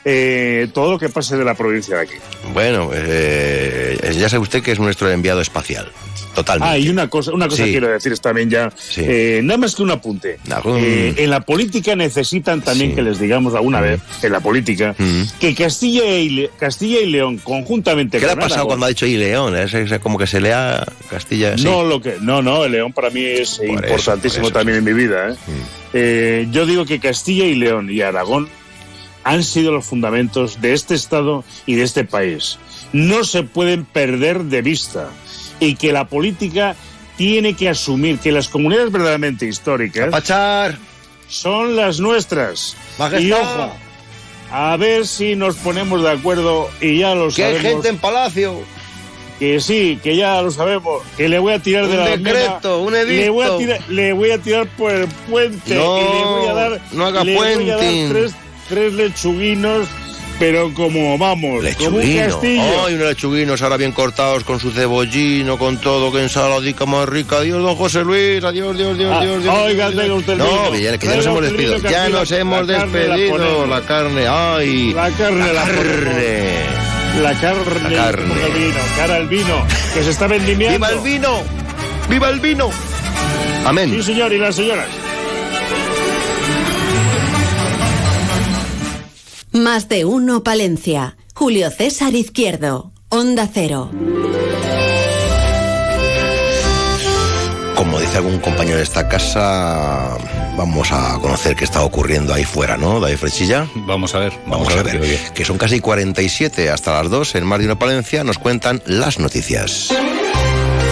eh, todo lo que pase de la provincia de aquí. Bueno, eh, ya sabe usted que es nuestro enviado espacial. Totalmente. Ah, y una cosa, una cosa Sí. quiero decir también ya, eh, nada más que un apunte. Eh, en la política necesitan también que les digamos alguna vez, en la política, que Castilla y, Le- Castilla y León conjuntamente ¿Qué le ha pasado Aragón- cuando ha dicho y León? Es, es como que se lea Castilla. No, lo que, no, no, el León para mí es Por importantísimo eso, también en mi vida. ¿eh? Eh, yo digo que Castilla y León y Aragón han sido los fundamentos de este Estado y de este país. No se pueden perder de vista y que la política tiene que asumir que las comunidades verdaderamente históricas son las nuestras. Majestad. Y ojo, a ver si nos ponemos de acuerdo y ya lo Que hay sabemos. gente en Palacio. Que sí, que ya lo sabemos. Que le voy a tirar de Un la decreto, un Le voy, a edicto. tirar, le voy a tirar por el puente. No, y le voy a dar, no haga le voy a dar puenting. tres, tres lechuguinos, pero como vamos, como un Lechuguino. castillo. Ay, unos lechuguinos ahora bien cortados con su cebollino, con todo, que ensaladica más rica. Adiós, don José Luis. Adiós, Dios, Dios, Ah, Dios, Dios. oiga, tenga usted No, que ya, nos hemos despedido. Ya nos hemos despedido. La carne, ay. La carne la carne. La carne, La carne. el vino, cara el vino, que se está vendimiando. ¡Viva el vino! ¡Viva el vino! Amén. Sí, señor, y las señoras. Más de uno Palencia. Julio César Izquierdo. Onda Cero. Como dice algún compañero de esta casa, vamos a conocer qué está ocurriendo ahí fuera, ¿no, David Frechilla? Vamos a ver. Vamos, a ver, que son casi 47 hasta las 2 en Más de Uno Palencia, nos cuentan las noticias.